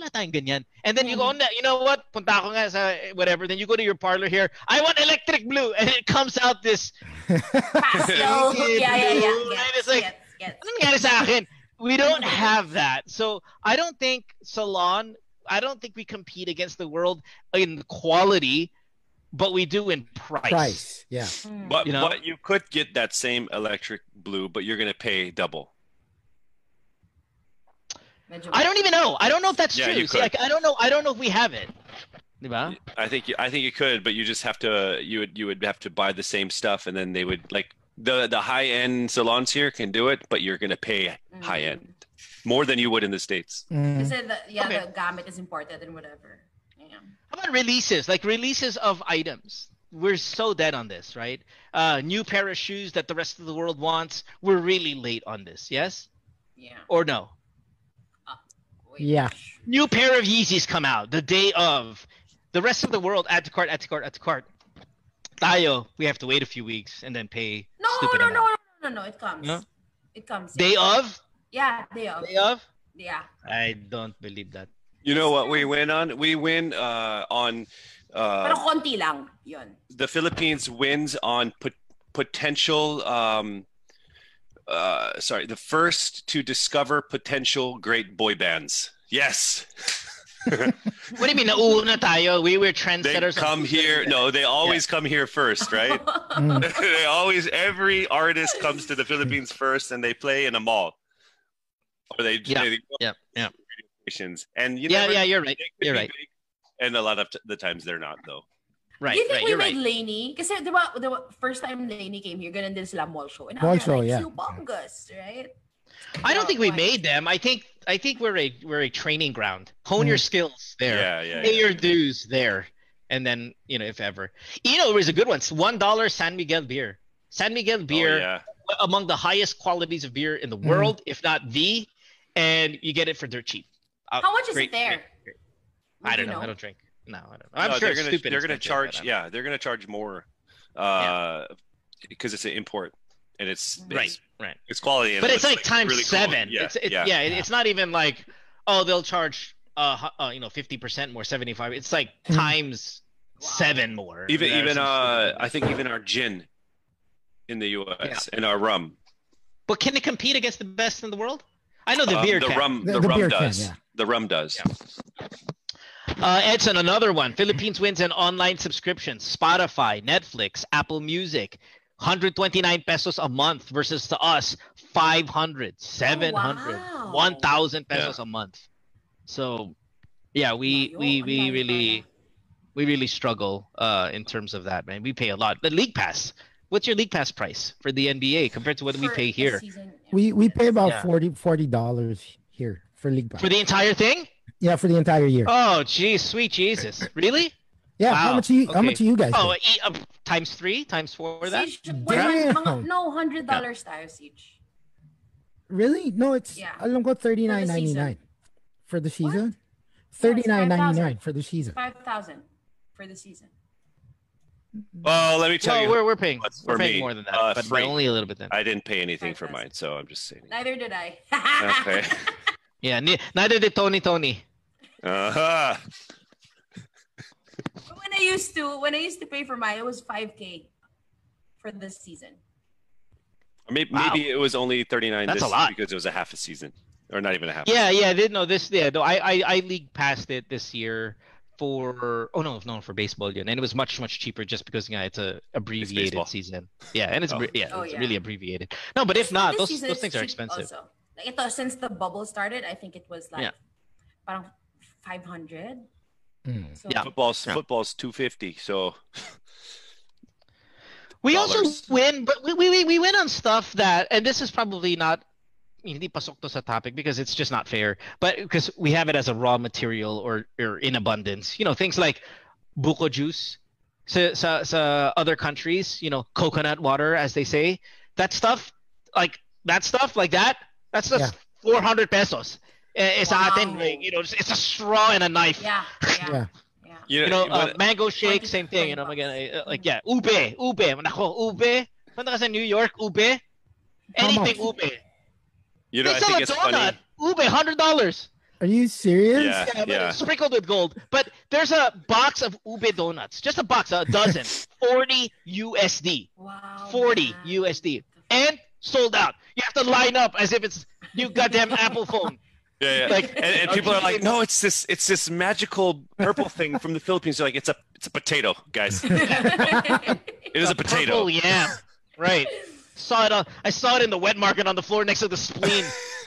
wala tayong ganyan? And then you go, mm. "Na- you know what? Punta ako nga sa eh, whatever. Then you go to your parlor here. I want electric blue. And it comes out this Pastel. (laughs) Yeah, yeah, yeah. blue, Yes, and it's like, yes, yes. nangyari sa akin? We don't have that. So I don't think salon, I don't think we compete against the world in quality, but we do in price. Price, yeah. But You know? but you could get that same electric blue, but you're gonna pay double. Medyo- I don't even know. I don't know if that's Yeah, true. you See, could. like I don't know. I don't know if we have it. Diba? I think you, I think you could, but you just have to you would you would have to buy the same stuff, and then they would like the the high end salons here can do it, but you're gonna pay high end more than you would in the states. Mm. Kasi the, yeah, Okay. the gamit is imported and whatever. Yeah. How about releases? Like releases of items. We're so dead on this, right? Uh, new pair of shoes that the rest of the world wants. We're really late on this. Yes Yeah. or no? Yeah. New pair of Yeezys come out the day of. The rest of the world add to cart, add to cart, add to cart. Tayo, we have to wait a few weeks and then pay. No, stupid no, no, no, no, no. It comes. No? It comes. Day of? Yeah, day of. Day of? Yeah. I don't believe that. You know what we win on? We win uh, on Pero Uh, konti lang. Yun. the Philippines wins on pot- potential. Um, uh, sorry, the first to discover potential great boy bands. Yes. What do you mean? Nauna tayo. We were trendsetters. on come here. No, they always come here first, right? (laughs) they always. Every artist comes to the Philippines first, and they play in a mall, or they. Yeah, they yeah, yeah. stations. And you Yeah, never- yeah, you're right. You're right. big, And a lot of t- the times they're not, though. Right, Do you think right. we You're made right. LANY? Kasi di ba, di ba, first time LANY came here, ganun din sila mall show. And Mall now show, they're yeah. like humongous, right? I don't think we made them. I think I think we're a we're a training ground. Hone your skills there. Yeah, yeah, Pay yeah. your dues there, and then you know if ever. You know, it was a good one. One dollar San Miguel beer. San Miguel beer, Oh, yeah. among the highest qualities of beer in the world, if not the, and you get it for dirt cheap. Uh, How much is great- it there? great- I don't you know. I don't drink. No, I don't. know. I'm No, sure they're gonna stupid. they're gonna charge. um, Yeah, they're gonna charge more, uh, because it's an import and it's, Right, it's right. It's quality, but it it's looks like times really cool. seven. Yeah, it's, it's, yeah, yeah, it- it's not even like oh they'll charge uh, uh you know fifty percent more, seventy five. It's like times seven more. Even even uh, stupid- I think even our gin in the U.S. and our rum. But can it compete against the best in the world? I know the Um, beer the can. rum, The- the, the rum beer can, does. yeah. The rum does. Uh, Edson, another one. Philippines wins an online subscription. Spotify, Netflix, Apple Music. 129 pesos a month versus to us 500 700 wow. 1000 pesos a month so yeah we we we really we really struggle uh in terms of that man we pay a lot the league pass what's your league pass price for the nba compared to what we pay here season, We we pay about Yeah. forty forty dollars here for league pass. for the entire thing yeah, for the entire year. oh geez sweet jesus really yeah, how Wow. much do you how Okay. much do you guys? oh pay? e- uh, times three times four that Siege, wala, mga, Damn. no, $100 tayo, each. Really? No, it's Yeah. alam ko thirty nine ninety nine for the season. Thirty nine ninety nine for the season. 5000 for the season. Well, let me tell Well, you. we're- we're paying- what's we're for paying me, more than that, uh, but free. only a little bit then. I didn't pay anything for mine, so I'm just saying. Neither did I. (laughs) Okay. (laughs) yeah ni- neither did tony tony Uh-huh. When I used to, when I used to pay for mine, it was 5K for this season. Maybe, Wow. maybe it was only 39 That's this a lot. because it was a half a season, or not even a half. Yeah, yeah, I did know this. Yeah, no, I, I, I league passed it this year for. Oh no, no, for baseball, yeah, and it was much, much cheaper just because yeah, it's a abbreviated baseball. season. Yeah, and it's Oh. abbre- yeah, Oh, it's yeah. really abbreviated. No, but if So not, this those those things are expensive. Also. Like ito, since the bubble started, I think it was like Yeah. parang 500. Mm. So Yeah. Football's Yeah. football's 250. So (laughs) We also win, but we, we we- we win on stuff that, and this is probably not. Hindi pasok to sa topic because it's just not fair. But because we have it as a raw material or, or in abundance, you know, things like buko juice, sa, sa, sa other countries, you know, coconut water, as they say, that stuff, like that stuff, like that, that's just 400 pesos. Eh, eh, sa atin, Wow. like, you know, it's, it's a straw and a knife. Yeah, yeah. Yeah. you You know, know, uh, mango shake, same thing. You know, again, uh, like yeah, ube, ube. Nako, ube. Punta ka sa New York, ube. Anything much? ube. you know, they I sell think a it's donut, funny. ube, hundred dollars. Are you serious? Yeah, Yeah, yeah. sprinkled with gold. But there's a box of ube donuts, just a box, a dozen, (laughs) forty USD, Wow. forty man. USD, and sold out. You have to line up as if it's new goddamn Apple phone. Yeah, yeah. Like- and, and people are like, no, it's this, it's this magical purple thing from the Philippines. They're like, it's a, it's a potato, guys. (laughs) it is a potato. Purple yeah, right? Saw it on. I saw it in the wet market on the floor next to the spleen. (laughs)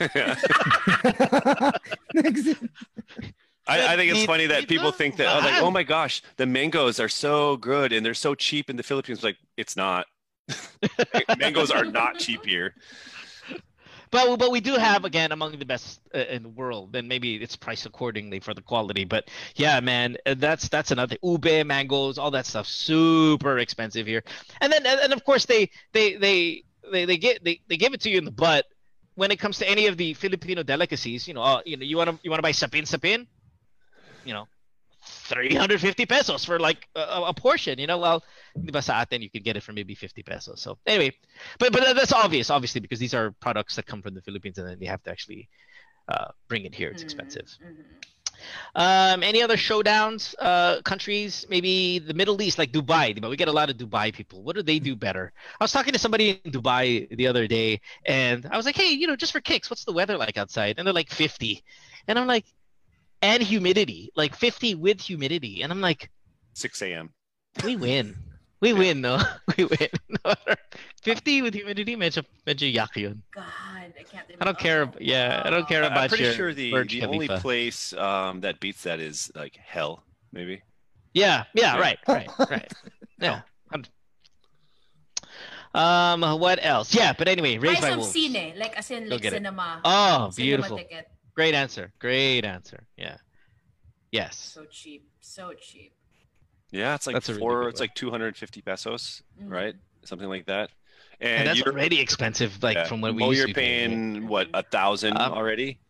I, I think it's It- funny that people think that, oh, like, oh my gosh, the mangoes are so good and they're so cheap in the Philippines. Like, it's not. (laughs) mangoes are not cheap here. But but we do have again among the best uh, in the world, and maybe it's priced accordingly for the quality. But yeah, man, uh, that's that's another ube, mangoes, all that stuff, super expensive here. And then and, and of course they they they they they get they, they give it to you in the butt when it comes to any of the Filipino delicacies. You know, uh, you know, you want to you want to buy sapin sapin, you know, 350 pesos for like a, a- portion, you know. Well, di ba sa atin you can get it for maybe 50 pesos. So anyway, but but that's obvious, obviously, because these are products that come from the Philippines and then they have to actually uh, bring it here. It's expensive. Um, any other showdowns? Uh, countries? Maybe the Middle East, like Dubai. But we get a lot of Dubai people. What do they do better? I was talking to somebody in Dubai the other day, and I was like, "Hey, you know, just for kicks, what's the weather like outside?" And they're like 50, and I'm like, and humidity, like 50 with humidity, and I'm like, 6 a.m. we win. We win, no? (laughs) We win. (laughs) 50 with humidity, medyo, medyo yak yun. God, I can't. I don't care. ab- Yeah, I don't care about I'm pretty your sure the, the only place um, that beats that is like hell, maybe. Yeah, yeah, Yeah. right, right, (laughs) right. Yeah. Um, what else? Yeah, but anyway, Buy raised by some wolves. cine, like as in Go like get it. cinema. Oh, cinema beautiful. ticket. Great answer. Great answer. Yeah. Yes. So cheap, so cheap. Yeah, it's like That's a really four. good it's like 250 pesos, Mhm. right? Something like that. And, And, that's you're, already expensive, like yeah, from what we Mo, used you're to paying. paying what a thousand Um, already.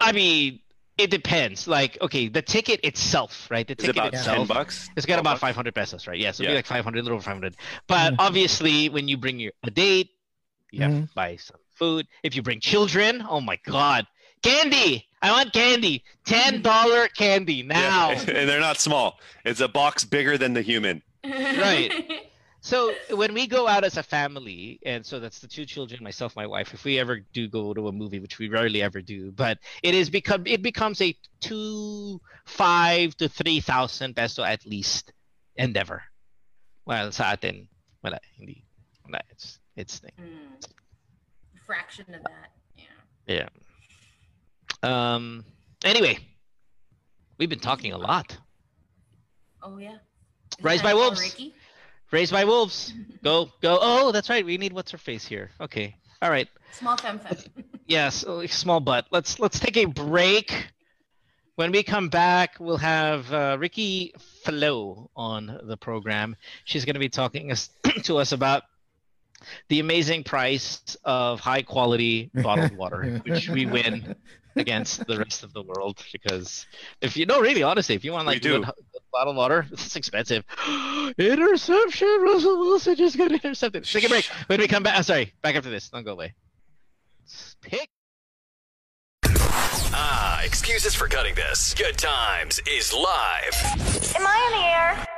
I mean, it depends. Like, okay, the ticket itself, right? The Is it ticket about 10 itself. bucks? It's got about 500 pesos, right? Yeah, so it'll Yeah. be like 500, a little over 500. But obviously, when you bring your a date, you have to buy some food. If you bring children, oh my God, candy! I want candy. Ten dollar candy now. Yeah, (laughs) and they're not small. It's a box bigger than the human. (laughs) right. So when we go out as a family, and so that's the two children, myself, my wife. If we ever do go to a movie, which we rarely ever do, but it is become it becomes a two five to three thousand peso at least endeavor. Well, sa atin, wala, hindi, wala, it's it's thing. Mm. Fraction of that. Yeah. Yeah. Um. Anyway, we've been talking a lot. Oh yeah. Is Rise that by Wolves. Ricky? Raised by wolves. (laughs) Go go. Oh, that's right. We need what's her face here. Okay. All right. Small fem fem. (laughs) Yes, small butt. Let's let's take a break. When we come back, we'll have uh, Ricky Flo on the program. She's going to be talking us, (clears throat) to us about the amazing price of high quality bottled water, which we win (laughs) against the rest of the world. Because if you know, really, honestly, if you want We like do. good bottled water, it's expensive. (gasps) Interception! Russell Wilson just got intercepted. Take a break. When we come back, I'm sorry, back after this. Don't go away. Pick. Ah, excuses for cutting this. Good Times is live. Am I in the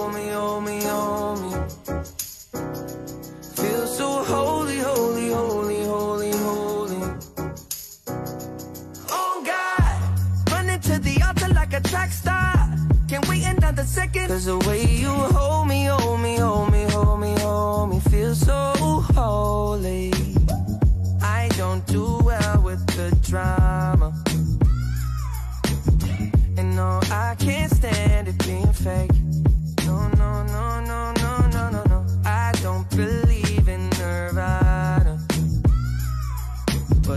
me, Cause the way you hold me, hold me, hold me, hold me, hold me, feel so holy. I don't do well with the drama. And no, I can't stand it being fake.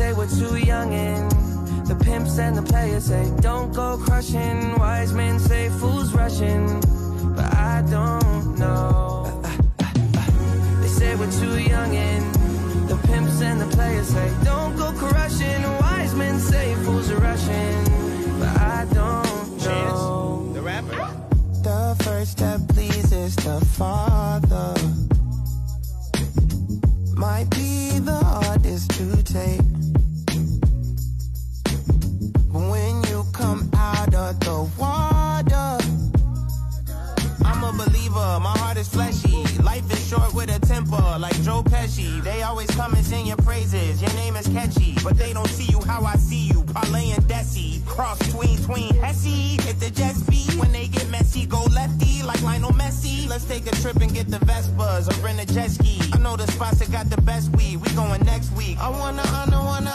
They say we're too young and the pimps and the players say don't go crushing. Wise men say fools rushing, but I don't know. They say we're too young and the pimps and the players say don't go crushing. Wise men say fools are rushing, but I don't know. The rapper. The first that pleases the Father might be the hardest to take. The water, I'm a believer, my heart is fleshy. Life is short with a temper, like Joe Pesci. They always come and sing your praises. your name is catchy. But they don't see you how I see you. Parlay and Desi. Cross tween tween Hesse. Hit the jet speed. When they get messy, go lefty like Lionel Messi. Let's take a trip and get the Vespas or rent a jet ski. I know the spots that got the best weed. We going next week. I wanna honor, wanna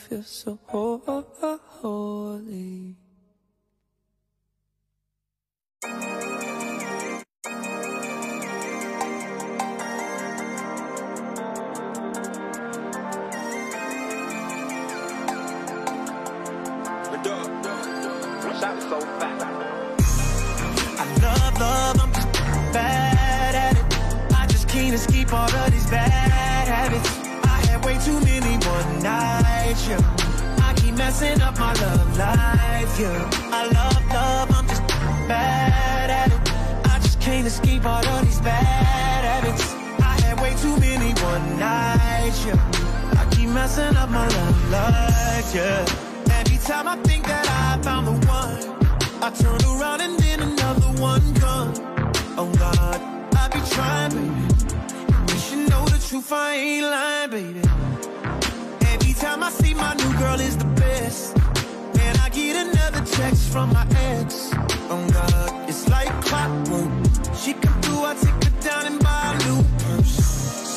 Feel so holy. I love love, I'm just bad at it. I just can't escape all of these bad habits. I had way too many one yeah. I keep messing up my love life, yeah. I love love, I'm just bad at it. I just can't escape all of these bad habits. I had way too many one nights, yeah. I keep messing up my love life, yeah. Every time I think that I found the one. I turn around and then another one comes. Oh God, I be trying, baby. You should know the truth, I ain't lying, baby. Time I see my new girl is the best. Man, I get another text from my ex. Oh God, it's like clockwork. She come through, I take her down and buy a new purse.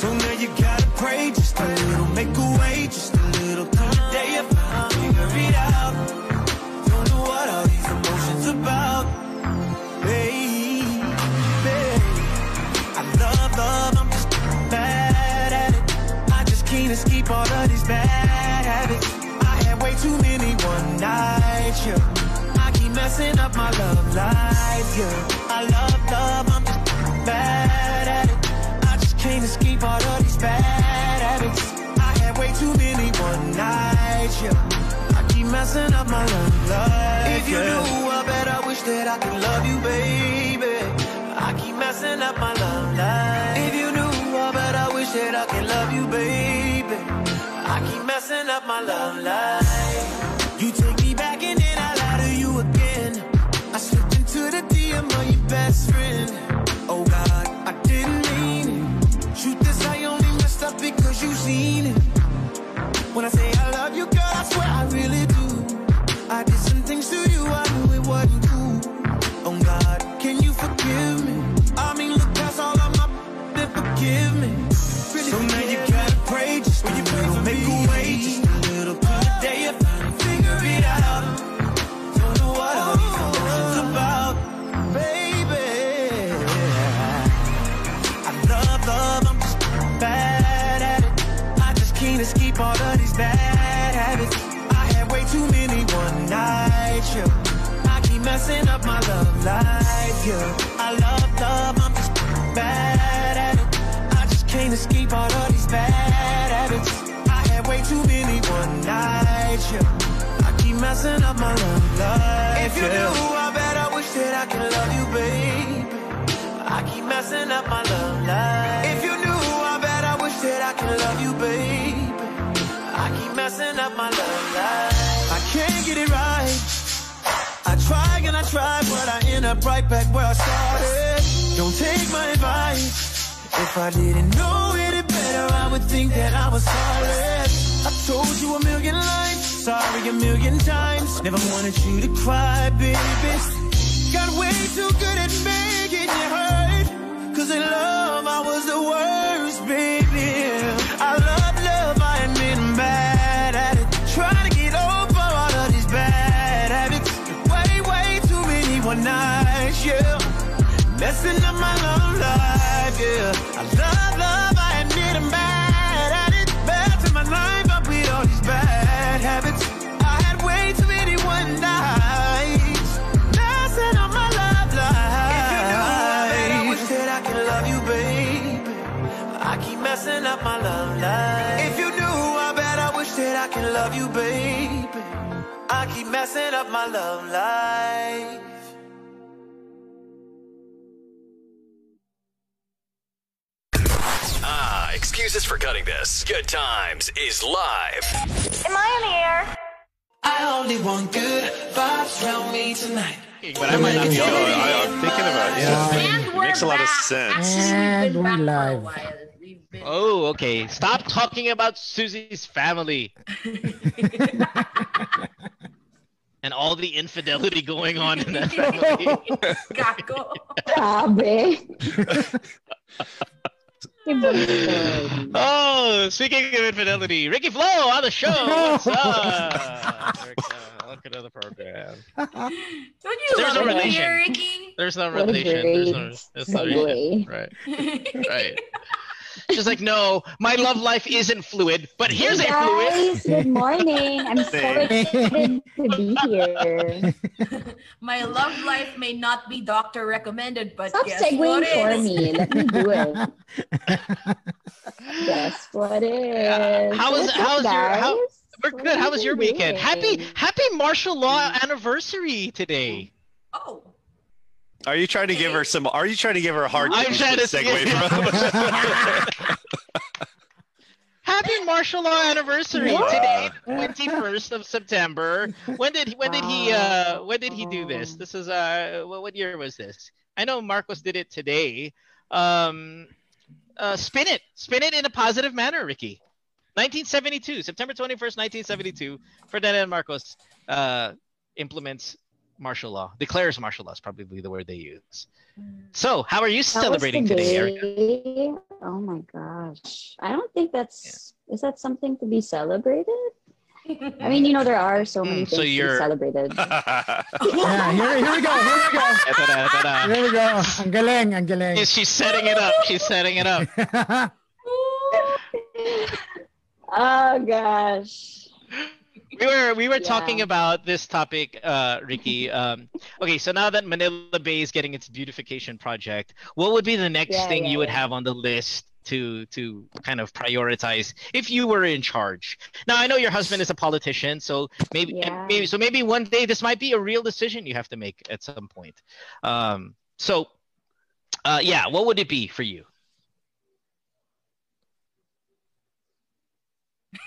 So now you gotta pray just a little, make a way just a little. Till the day if I figure it out. Don't know what all these emotions about, baby. I love love, I'm just bad at it. I just can't escape all of these bad way too many one nights, yeah. I keep messing up my love life, yeah. I love love, I'm just bad at it. I just can't escape all of these bad habits. I had way too many one nights, yeah. I keep messing up my love life. If you yeah. knew, I bet I wish that I could love you, baby. I keep messing up my love life. If you knew, I bet I wish that I could love you, baby. Messing up my love life. You take me back and then I lie to you again. I slipped into the DM of your best friend. Oh God, I didn't mean it. Truth is, I only messed up because you seen it. When I say I love you, girl, I swear I really do. Messing up my love life, yeah. I love love, I'm just bad at it. I just can't escape all of these bad habits. I had way too many one nights, yeah. I keep messing up my love life. If you yeah. knew, I bet I wish that I could love you, baby. I keep messing up my love life. If you knew, I bet I wish that I could love you, baby. I keep messing up my love life. I can't get it right. And I try, but I end up right back where I started. Don't take my advice. If I didn't know any better, I would think that I was solid. I told you a million lies, sorry a million times. Never wanted you to cry, baby. Got way too good at making you hurt. Cause in love, I was Messing up my love life, yeah. I love, love, I admit I'm bad at it. Bad to my life, but with all these bad habits. I had way too many one nights. Messing up my love life. If you knew, I bet I wish that I could love you, baby. I keep messing up my love life. If you knew, I bet I wish that I could love you, baby. I keep messing up my love life. Ah, excuses for cutting this. Good Times is live. Am I in the air? I only want good vibes around me tonight. But I might not be No, on it. I, I'm thinking about yeah. It we're makes a lot of sense. And We've we're been back for a live. while. We've been- Oh, okay. Stop talking about Susie's family. (laughs) and all the infidelity going on in that (laughs) family. Kako. Grabe. (laughs) oh, speaking of infidelity, Ricky Flo on the show. (laughs) What's up? Rick, Welcome to the program. Don't you There's love no relation. here, Ricky? There's no What a relation. There's no, great there's no segue. relation. Right. Right. (laughs) She's like, no, my love life isn't fluid, but here's hey a fluid. good morning. I'm so excited to be here. (laughs) My love life may not be doctor recommended, but Stop guess what segueing for is? me. Let me do it. (laughs) Guess what is? How was how was your how, we're good. How was your weekend? Happy happy martial law anniversary today. Oh, Are you trying to give her some? Are you trying to give her a hard I'm trying to segue from? (laughs) Happy martial law anniversary What? today, twenty first of September. When did he, when did he uh when did he do this? This is uh what, what year was this? I know Marcos did it today. Um, uh, spin it, spin it in a positive manner, Ricky. 1972, September 21st, 1972. Ferdinand Marcos uh implements martial law, declares martial law is probably the word they use. So, how are you That celebrating the today, Erica? Oh my gosh. I don't think that's is that something to be celebrated? I mean, you know, there are so many Mm, things so to be you're- celebrated. (laughs) Yeah, here, here we go. Here we go. Ta-da, ta-da. Here we go. Ang galing, ang galing. She's- She's setting it up. She's setting it up. (laughs) oh gosh. (laughs) We were we were Yeah. talking about this topic, uh, Ricky. (laughs) Um, okay, so now that Manila Bay is getting its beautification project, what would be the next Yeah, thing yeah, you would have on the list to to kind of prioritize if you were in charge? Now I know your husband is a politician, so maybe maybe so maybe one day this might be a real decision you have to make at some point. Um, so, uh, yeah, what would it be for you?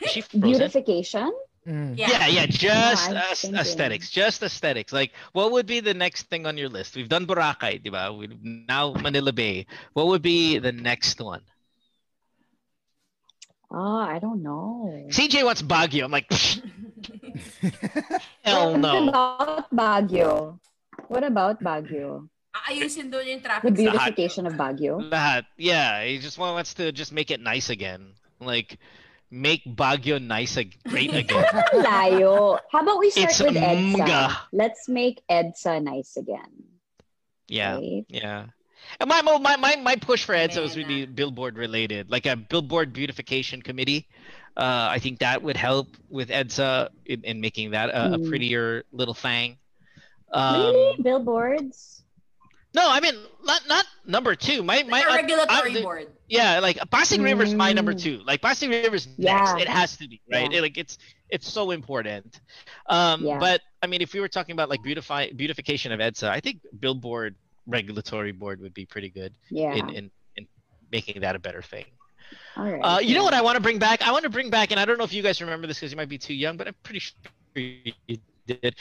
Is she frozen? Beautification? Mm. Yeah, yeah, just I'm aesthetics, just aesthetics. Like, what would be the next thing on your list? We've done Boracay, di ba? We've now Manila Bay. What would be the next one? Oh, I don't know. CJ wants Baguio. I'm like, psh, (laughs) hell What about Baguio? What about Baguio? Ayusin doon yung The traffic. beautification of Baguio? Lahat. Yeah, he just wants to just make it nice again. Like, make Baguio nice, ag- great (laughs) again. Layo. How about we start It's with EDSA? mga. Let's make EDSA nice again. Yeah, Right? yeah. And my my my my push for EDSA was really billboard related, like a billboard beautification committee. Uh, I think that would help with EDSA in, in making that a, a Mm. prettier little thing. Um, really? Billboards? No, I mean not not number two. My my a uh, regulatory the- board. Yeah, like Pasig River's my number two. Like Pasig River's Yeah. next. It has to be right. Yeah. It, like it's it's so important. Um, Yeah. but I mean, if we were talking about like beautify beautification of EDSA, I think Billboard regulatory board would be pretty good Yeah. in, in in making that a better thing. All right. Uh, you know what I want to bring back? I want to bring back, and I don't know if you guys remember this because you might be too young, but I'm pretty sure you did.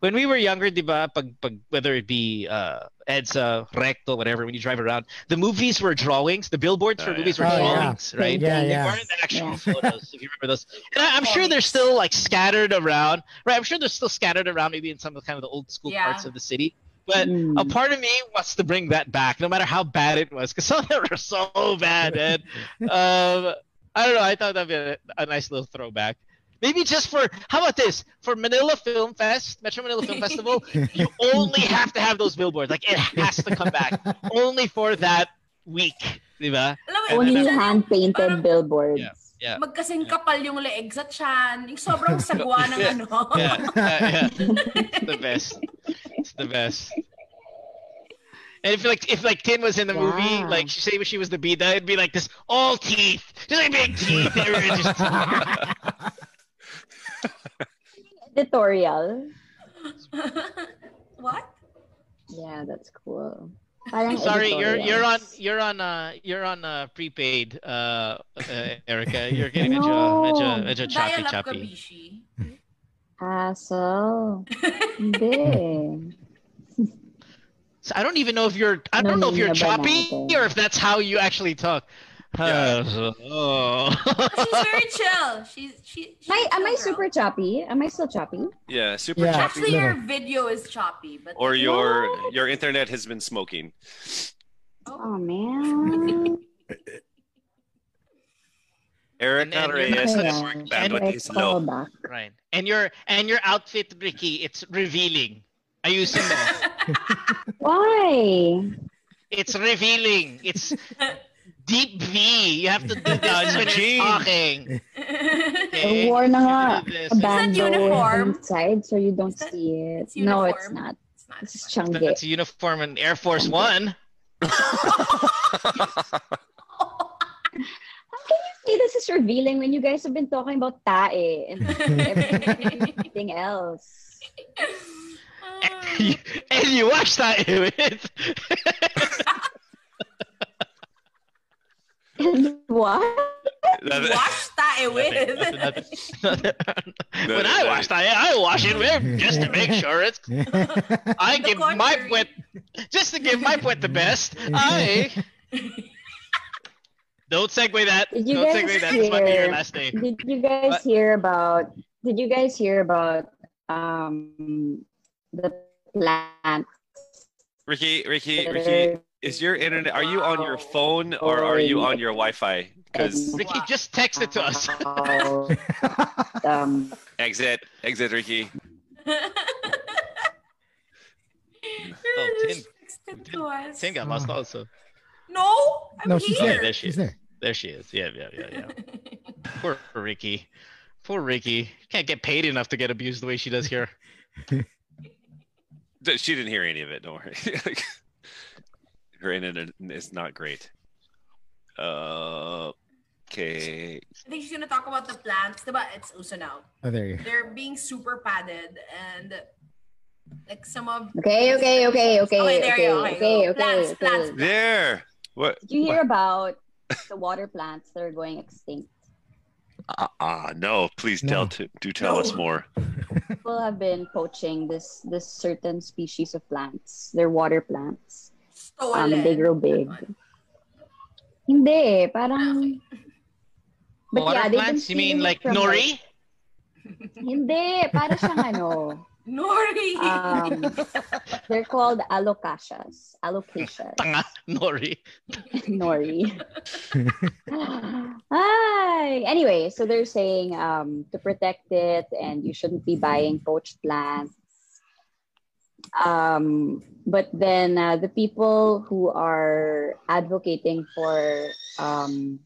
When we were younger, diba, pag, pag, whether it be uh, EDSA, Recto, whatever, when you drive around, the movies were drawings. The billboards for Oh, movies yeah. were Oh, yeah. drawings, right? Yeah, They yeah. weren't actual Yeah. photos, if you remember those. (laughs) And I, I'm sure they're still like scattered around, right? I'm sure they're still scattered around, maybe in some of the kind of the old school Yeah. parts of the city. But Mm. a part of me wants to bring that back, no matter how bad it was, because some of them were so bad, man. (laughs) um, I don't know. I thought that'd be a, a nice little throwback. Maybe just for how about this for Manila Film Fest, Metro Manila Film (laughs) Festival, you only have to have those billboards. Like it has to come back only for that week, diba? Alam Only hand-painted billboards. yeah. Yeah. Magkasing kapal yung leeg sa tiyan. Yung sobrang sagwa ng Yeah. ano. yeah, yeah, yeah. It's the best. It's the best. And if like if like Tin was in the movie, like she say she was the bida, it'd be like this all teeth, just like big teeth. Everywhere, (laughs) just- Editorial. (laughs) What? Yeah, that's cool. Parang Sorry, you're you're on you're on uh you're on uh prepaid uh, uh Erica. You're getting medyo No. medyo medyo choppy choppy. Bishi. Hassle. Hindi. (laughs) So I don't even know if you're I don't know if you're need na ba choppy or if that's how you actually talk. Uh, oh. She's very (laughs) chill. She's she. she's Am I, a am I girl. super choppy? Am I still choppy? Yeah, super Yeah. choppy. Actually, your video is choppy, but Or your your internet has been smoking. Oh man. Erica And- and Reyes your- network bandwidth Let's is call Right. And your and your outfit, Ricky, it's revealing. Ayusin mo. (laughs) Why? It's revealing. It's (laughs) deep V. You have to do (laughs) this when you're Jeans. talking. (laughs) I wore na nga Do a bando uniform? inside so you don't that- see it. it's No, it's not. It's not. This is Changge. That's a uniform in Air Force One. (laughs) How can you See, this is revealing when you guys have been talking about tae and everything else. and you watch that with And (laughs) what? Wash tae with. (laughs) when I wash that, I wash it with just to make sure it's. (laughs) I give my contrary. just to give my puwet the best. I don't segue that. Did you Don't guys segue that. This might be your hear- last day. Did you guys What? hear about? Did you guys hear about um the plant? Ricky, Ricky, Ricky, is your internet? Are you on your phone or are you on your Wi-Fi? Because Ricky, just texted to us. (laughs) um, exit, exit, Ricky. Oh, Tin, Texted to us. Tin got lost also. No, I'm No, she's here. Okay, there she is. there. There she is. Yeah, yeah, yeah, yeah. Poor Ricky. Poor Ricky. Can't get paid enough to get abused the way she does here. (laughs) She didn't hear any of it. Don't worry. (laughs) Her internet is not great. Uh, okay. I think she's gonna talk about the plants. Diba? It's uso now. Oh, there you go. They're being super padded and like some of. Okay, okay, okay, okay, Okay, there you go. okay, Okay, okay. Plants, okay. plants. There. What? Did you hear about (laughs) the water plants that are going extinct? Ah, uh, no. Please tell. No. To, do tell us more. People have been poaching this this certain species of plants. They're water plants. Um, they grow big. Hindi, parang. But Water yeah, they've plants? You mean like nori? Hindi, para siyang ano. (laughs) Nori. Um, they're called alocasias. Alocasias. Tanga, nori. Nori. Hi. Anyway, so they're saying um, to protect it, and you shouldn't be buying poached plants. Um, but then uh, the people who are advocating for um,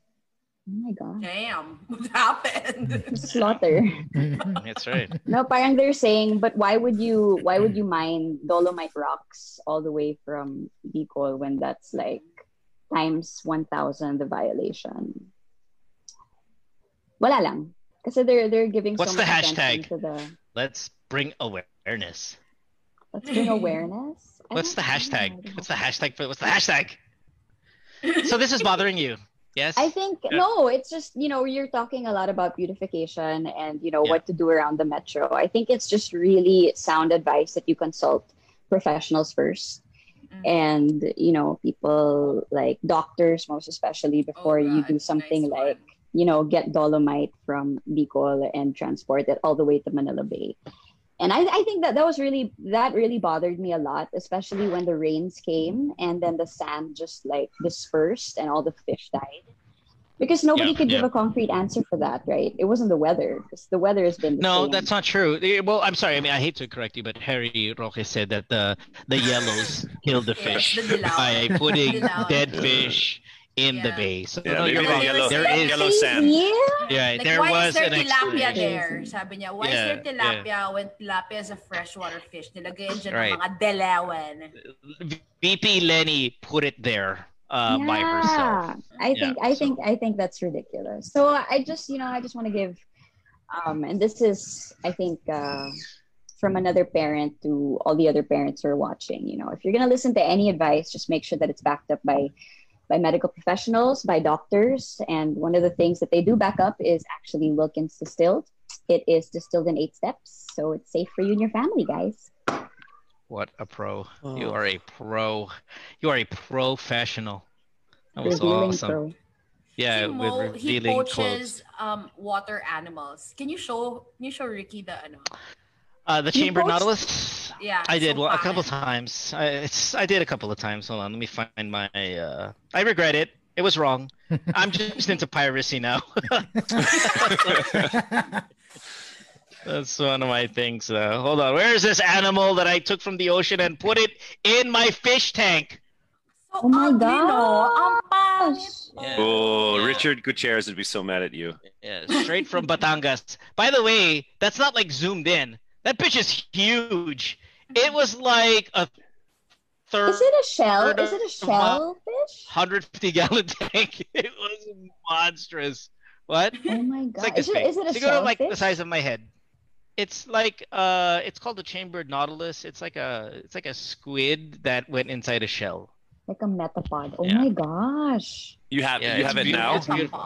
oh my god, Damn, (laughs) what happened? (laughs) slaughter. (laughs) That's right. No, parang they're saying, but why would you why would you mine dolomite rocks all the way from Bicol when that's like times 1000 the violation? Wala lang. Kasi they're they're giving What's so the much attention hashtag? to the Let's bring awareness. Let's bring (laughs) awareness. What's the hashtag? What's the hashtag for what's the hashtag? So this is bothering you. Yes? I think Yeah. no, it's just you know you're talking a lot about beautification and you know Yeah. what to do around the metro. I think it's just really sound advice that you consult professionals first, and you know people like doctors most especially before you do something like you know get dolomite from Bicol and transport it all the way to Manila Bay. And I, I think that that was really that really bothered me a lot, especially when the rains came and then the sand just like dispersed and all the fish died. Because nobody Yeah, could give a concrete answer for that, right? It wasn't the weather. 'cause The weather has been the No, same. that's not true. Eh, Well, I'm sorry. I mean, I hate to correct you, but Harry Roque said that the the yellows (laughs) killed the fish the dilaw. by putting dead fish in the bay. So Yeah, no, you're wrong. yellow- there yellow- sand. Yeah, Like, there why was is there an tilapia there? Sabi niya, why is there tilapia when tilapia is a freshwater fish? Nilagay dyan Right. ng mga dilawan. VP Leni put it there uh, by herself. I Yeah, think I think I think that's ridiculous. So I just you know I just want to give, um, and this is I think uh, from another parent to all the other parents who are watching. You know, if you're gonna listen to any advice, just make sure that it's backed up by by medical professionals, by doctors, and one of the things that they do back up is actually Wilkins distilled. It is distilled in eight steps, so it's safe for you and your family, guys. What a pro! You Oh. are a pro. You are a professional. That was Revealing awesome. pro. Yeah, he, with mo- he revealing poaches clothes. um, water animals. Can you show can you show Ricky the ano? Uh, the He chambered poached- Nautilus. Yeah, I did so well, a couple times. I, it's I did a couple of times. Hold on, let me find my. Uh, I regret it. It was wrong. I'm (laughs) just into piracy now. (laughs) That's one of my things. Though. hold on, where is this animal that I took from the ocean and put it in my fish tank? Oh my gosh! Oh, Richard Gutierrez would be so mad at you. Yeah, straight from Batangas. By the way, that's not like zoomed in. That bitch is huge. It was like a third. Is it a shell? Is it a of my shellfish? 150 gallon (laughs) tank. It was monstrous. What? Oh my It's god! like is, it, it a Think of it like the size of my head. It's like uh, it's called the chambered nautilus. It's like a it's like a squid that went inside a shell. Like a metapod. Oh Yeah. my gosh! You have Yeah, you have it beautiful. now. It's beautiful.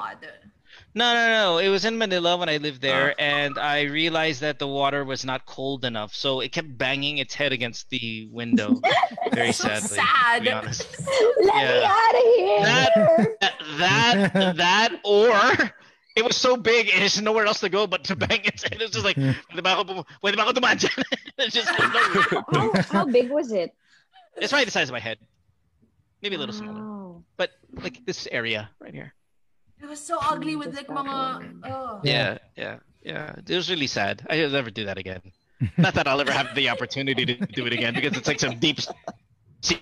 No, no, no. It was in Manila when I lived there, Oh. and I realized that the water was not cold enough, so it kept banging its head against the window. (laughs) Very So sadly, sad. to be honest. Let me out of here! That, that, (laughs) that, or it was so big, it has nowhere else to go but to bang its head. It's just like, pwede ba ako, bum- pwede ba ako dumaan dyan?" (laughs) It's just how, how big was it? it's probably the size of my head, maybe a little smaller, Wow. but like this area right here. It was so ugly with like mga oh. Yeah, yeah, yeah. It was really sad. I'll never do that again. Not that I'll ever have the opportunity to do it again because it's like some deep sea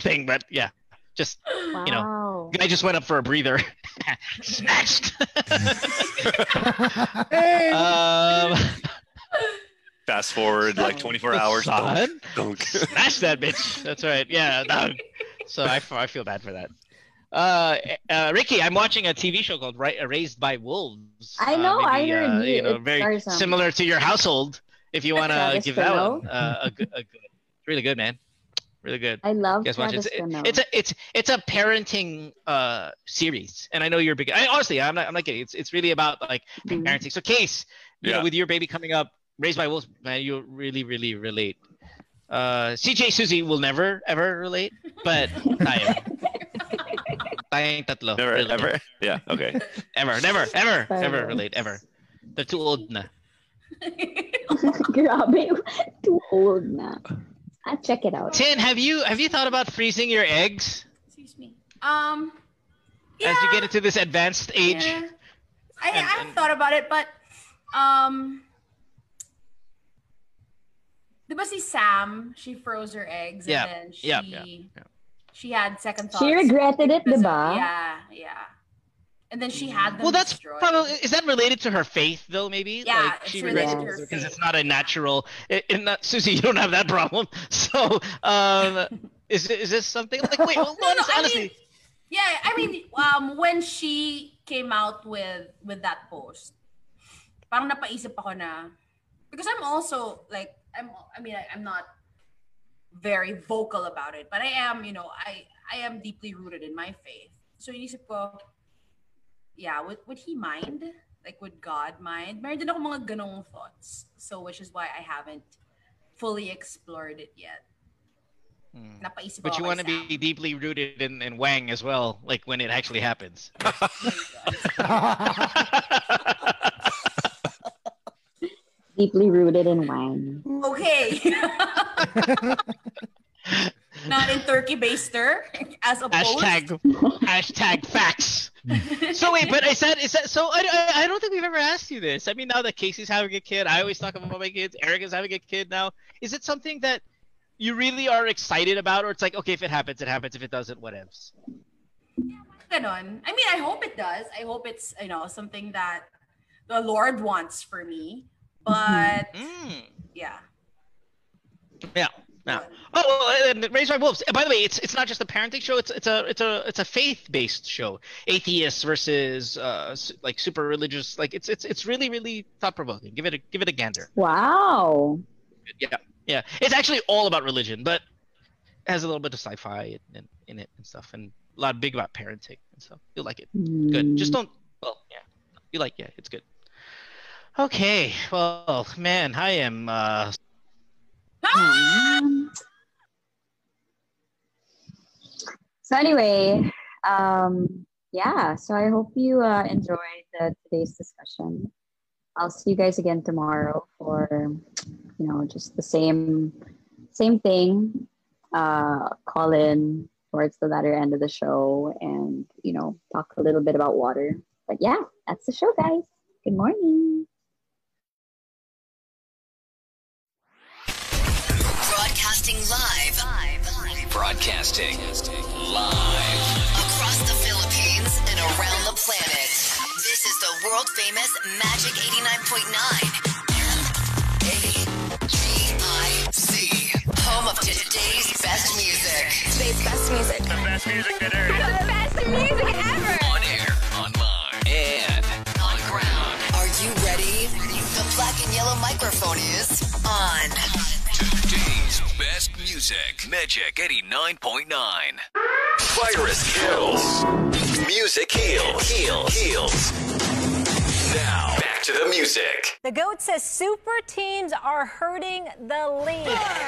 thing. But yeah, just you know, I just went up for a breather, (laughs) snatched. (laughs) (laughs) um, Fast forward like 24 hours. Son. Dunk. Smash that bitch. That's right. Yeah. no. So I, I feel bad for that. Uh, uh, Ricky, I'm watching a TV show called Ra- Raised by Wolves. I know, Uh, I maybe, heard uh, you- you know, very stars, similar to your household. If you want to give that one uh, a, good, a good, really good man, really good. I love You guys watch it. It's, it's a it's it's a parenting uh series, and I know you're big. I, honestly, I'm not I'm not kidding. It's it's really about like Mm-hmm. parenting. So, case you know, Yeah. with your baby coming up, raised by wolves, man, you really really relate. Uh, CJ Susie will never ever relate, but (laughs) tayo. Tayong tatlo. Never relate. ever. (laughs) Yeah. Okay. (laughs) Ever, never, ever, Five ever relate, ever. They're too old na. (laughs) Grabe, too old na. Ah, check it out. Tin, have you have you thought about freezing your eggs Excuse me. Um Yeah. as you get into this advanced age? yeah. I I've thought about it, but um Di ba si Sam, she froze her eggs Yeah, and then she yeah, yeah, she had second thoughts. She regretted it, because of- diba? Yeah, yeah. And then she had them Well, that's destroyed. probably is that related to her faith though? Maybe Yeah, like it's she related regrets to her it because faith. it's not a natural. It, it not Susie, you don't have that problem. (laughs) So, um, is is this something like wait? Well, (laughs) No, no, honest- I honestly, mean, yeah, I mean, um, when she came out with with that post, parang napaisip ako na, because I'm also like, I'm, I mean, I, I'm not very vocal about it, but I am, you know, I, I am deeply rooted in my faith. So inisip ko, yeah, would, would he mind? Like, would God mind? Meron din ako mga ganong thoughts. So, which is why I haven't fully explored it yet. Hmm. Napaisip but you want to be deeply rooted in, in Wang as well, like when it actually happens. (laughs) (laughs) Deeply rooted in wine. Okay. (laughs) Not in Turkish turkey baster as opposed. Hashtag hashtag facts. so wait, but I said, is that so? I, I, I don't think we've ever asked you this. I mean, now that Casey's having a kid, I always talk about my kids. Eric is having a kid now. Is it something that you really are excited about, or it's like, okay, if it happens, it happens. If it doesn't, whatevs. Ganon. I mean, I hope it does. I hope it's you know something that the Lord wants for me. Mm-hmm. But mm. yeah. Yeah. Yeah. Oh, well, uh, and Raised by Wolves. By the way, it's it's not just a parenting show. It's it's a it's a it's a faith based show. Atheists versus uh like super religious. Like it's it's it's really really thought provoking. Give it a give it a gander. Wow. Yeah. Yeah. It's actually all about religion, but it has a little bit of sci-fi in, in, in it and stuff, and a lot big about parenting and stuff. You'll like it. Good. Just mm. don't. Well, yeah. You like yeah. It's good. Okay. Well, man, I am. uh So anyway, um, yeah. So I hope you uh, enjoyed the, today's discussion. I'll see you guys again tomorrow for you know just the same same thing. Uh, call in towards the latter end of the show and you know talk a little bit about water. But yeah, that's the show, guys. Good morning. Broadcasting live. Across the Philippines and around the planet. This is the world famous Magic 89.9. M-A-G-I-C. Home of today's best music. Today's best music. The best music that The best music ever. On air, online, and on ground. Are you ready? The black and yellow microphone is on. Today's best music. Magic 89.9. Virus kills. Music heals. Heals. Heals. Now, back to the music. The GOAT says super teams are hurting the league.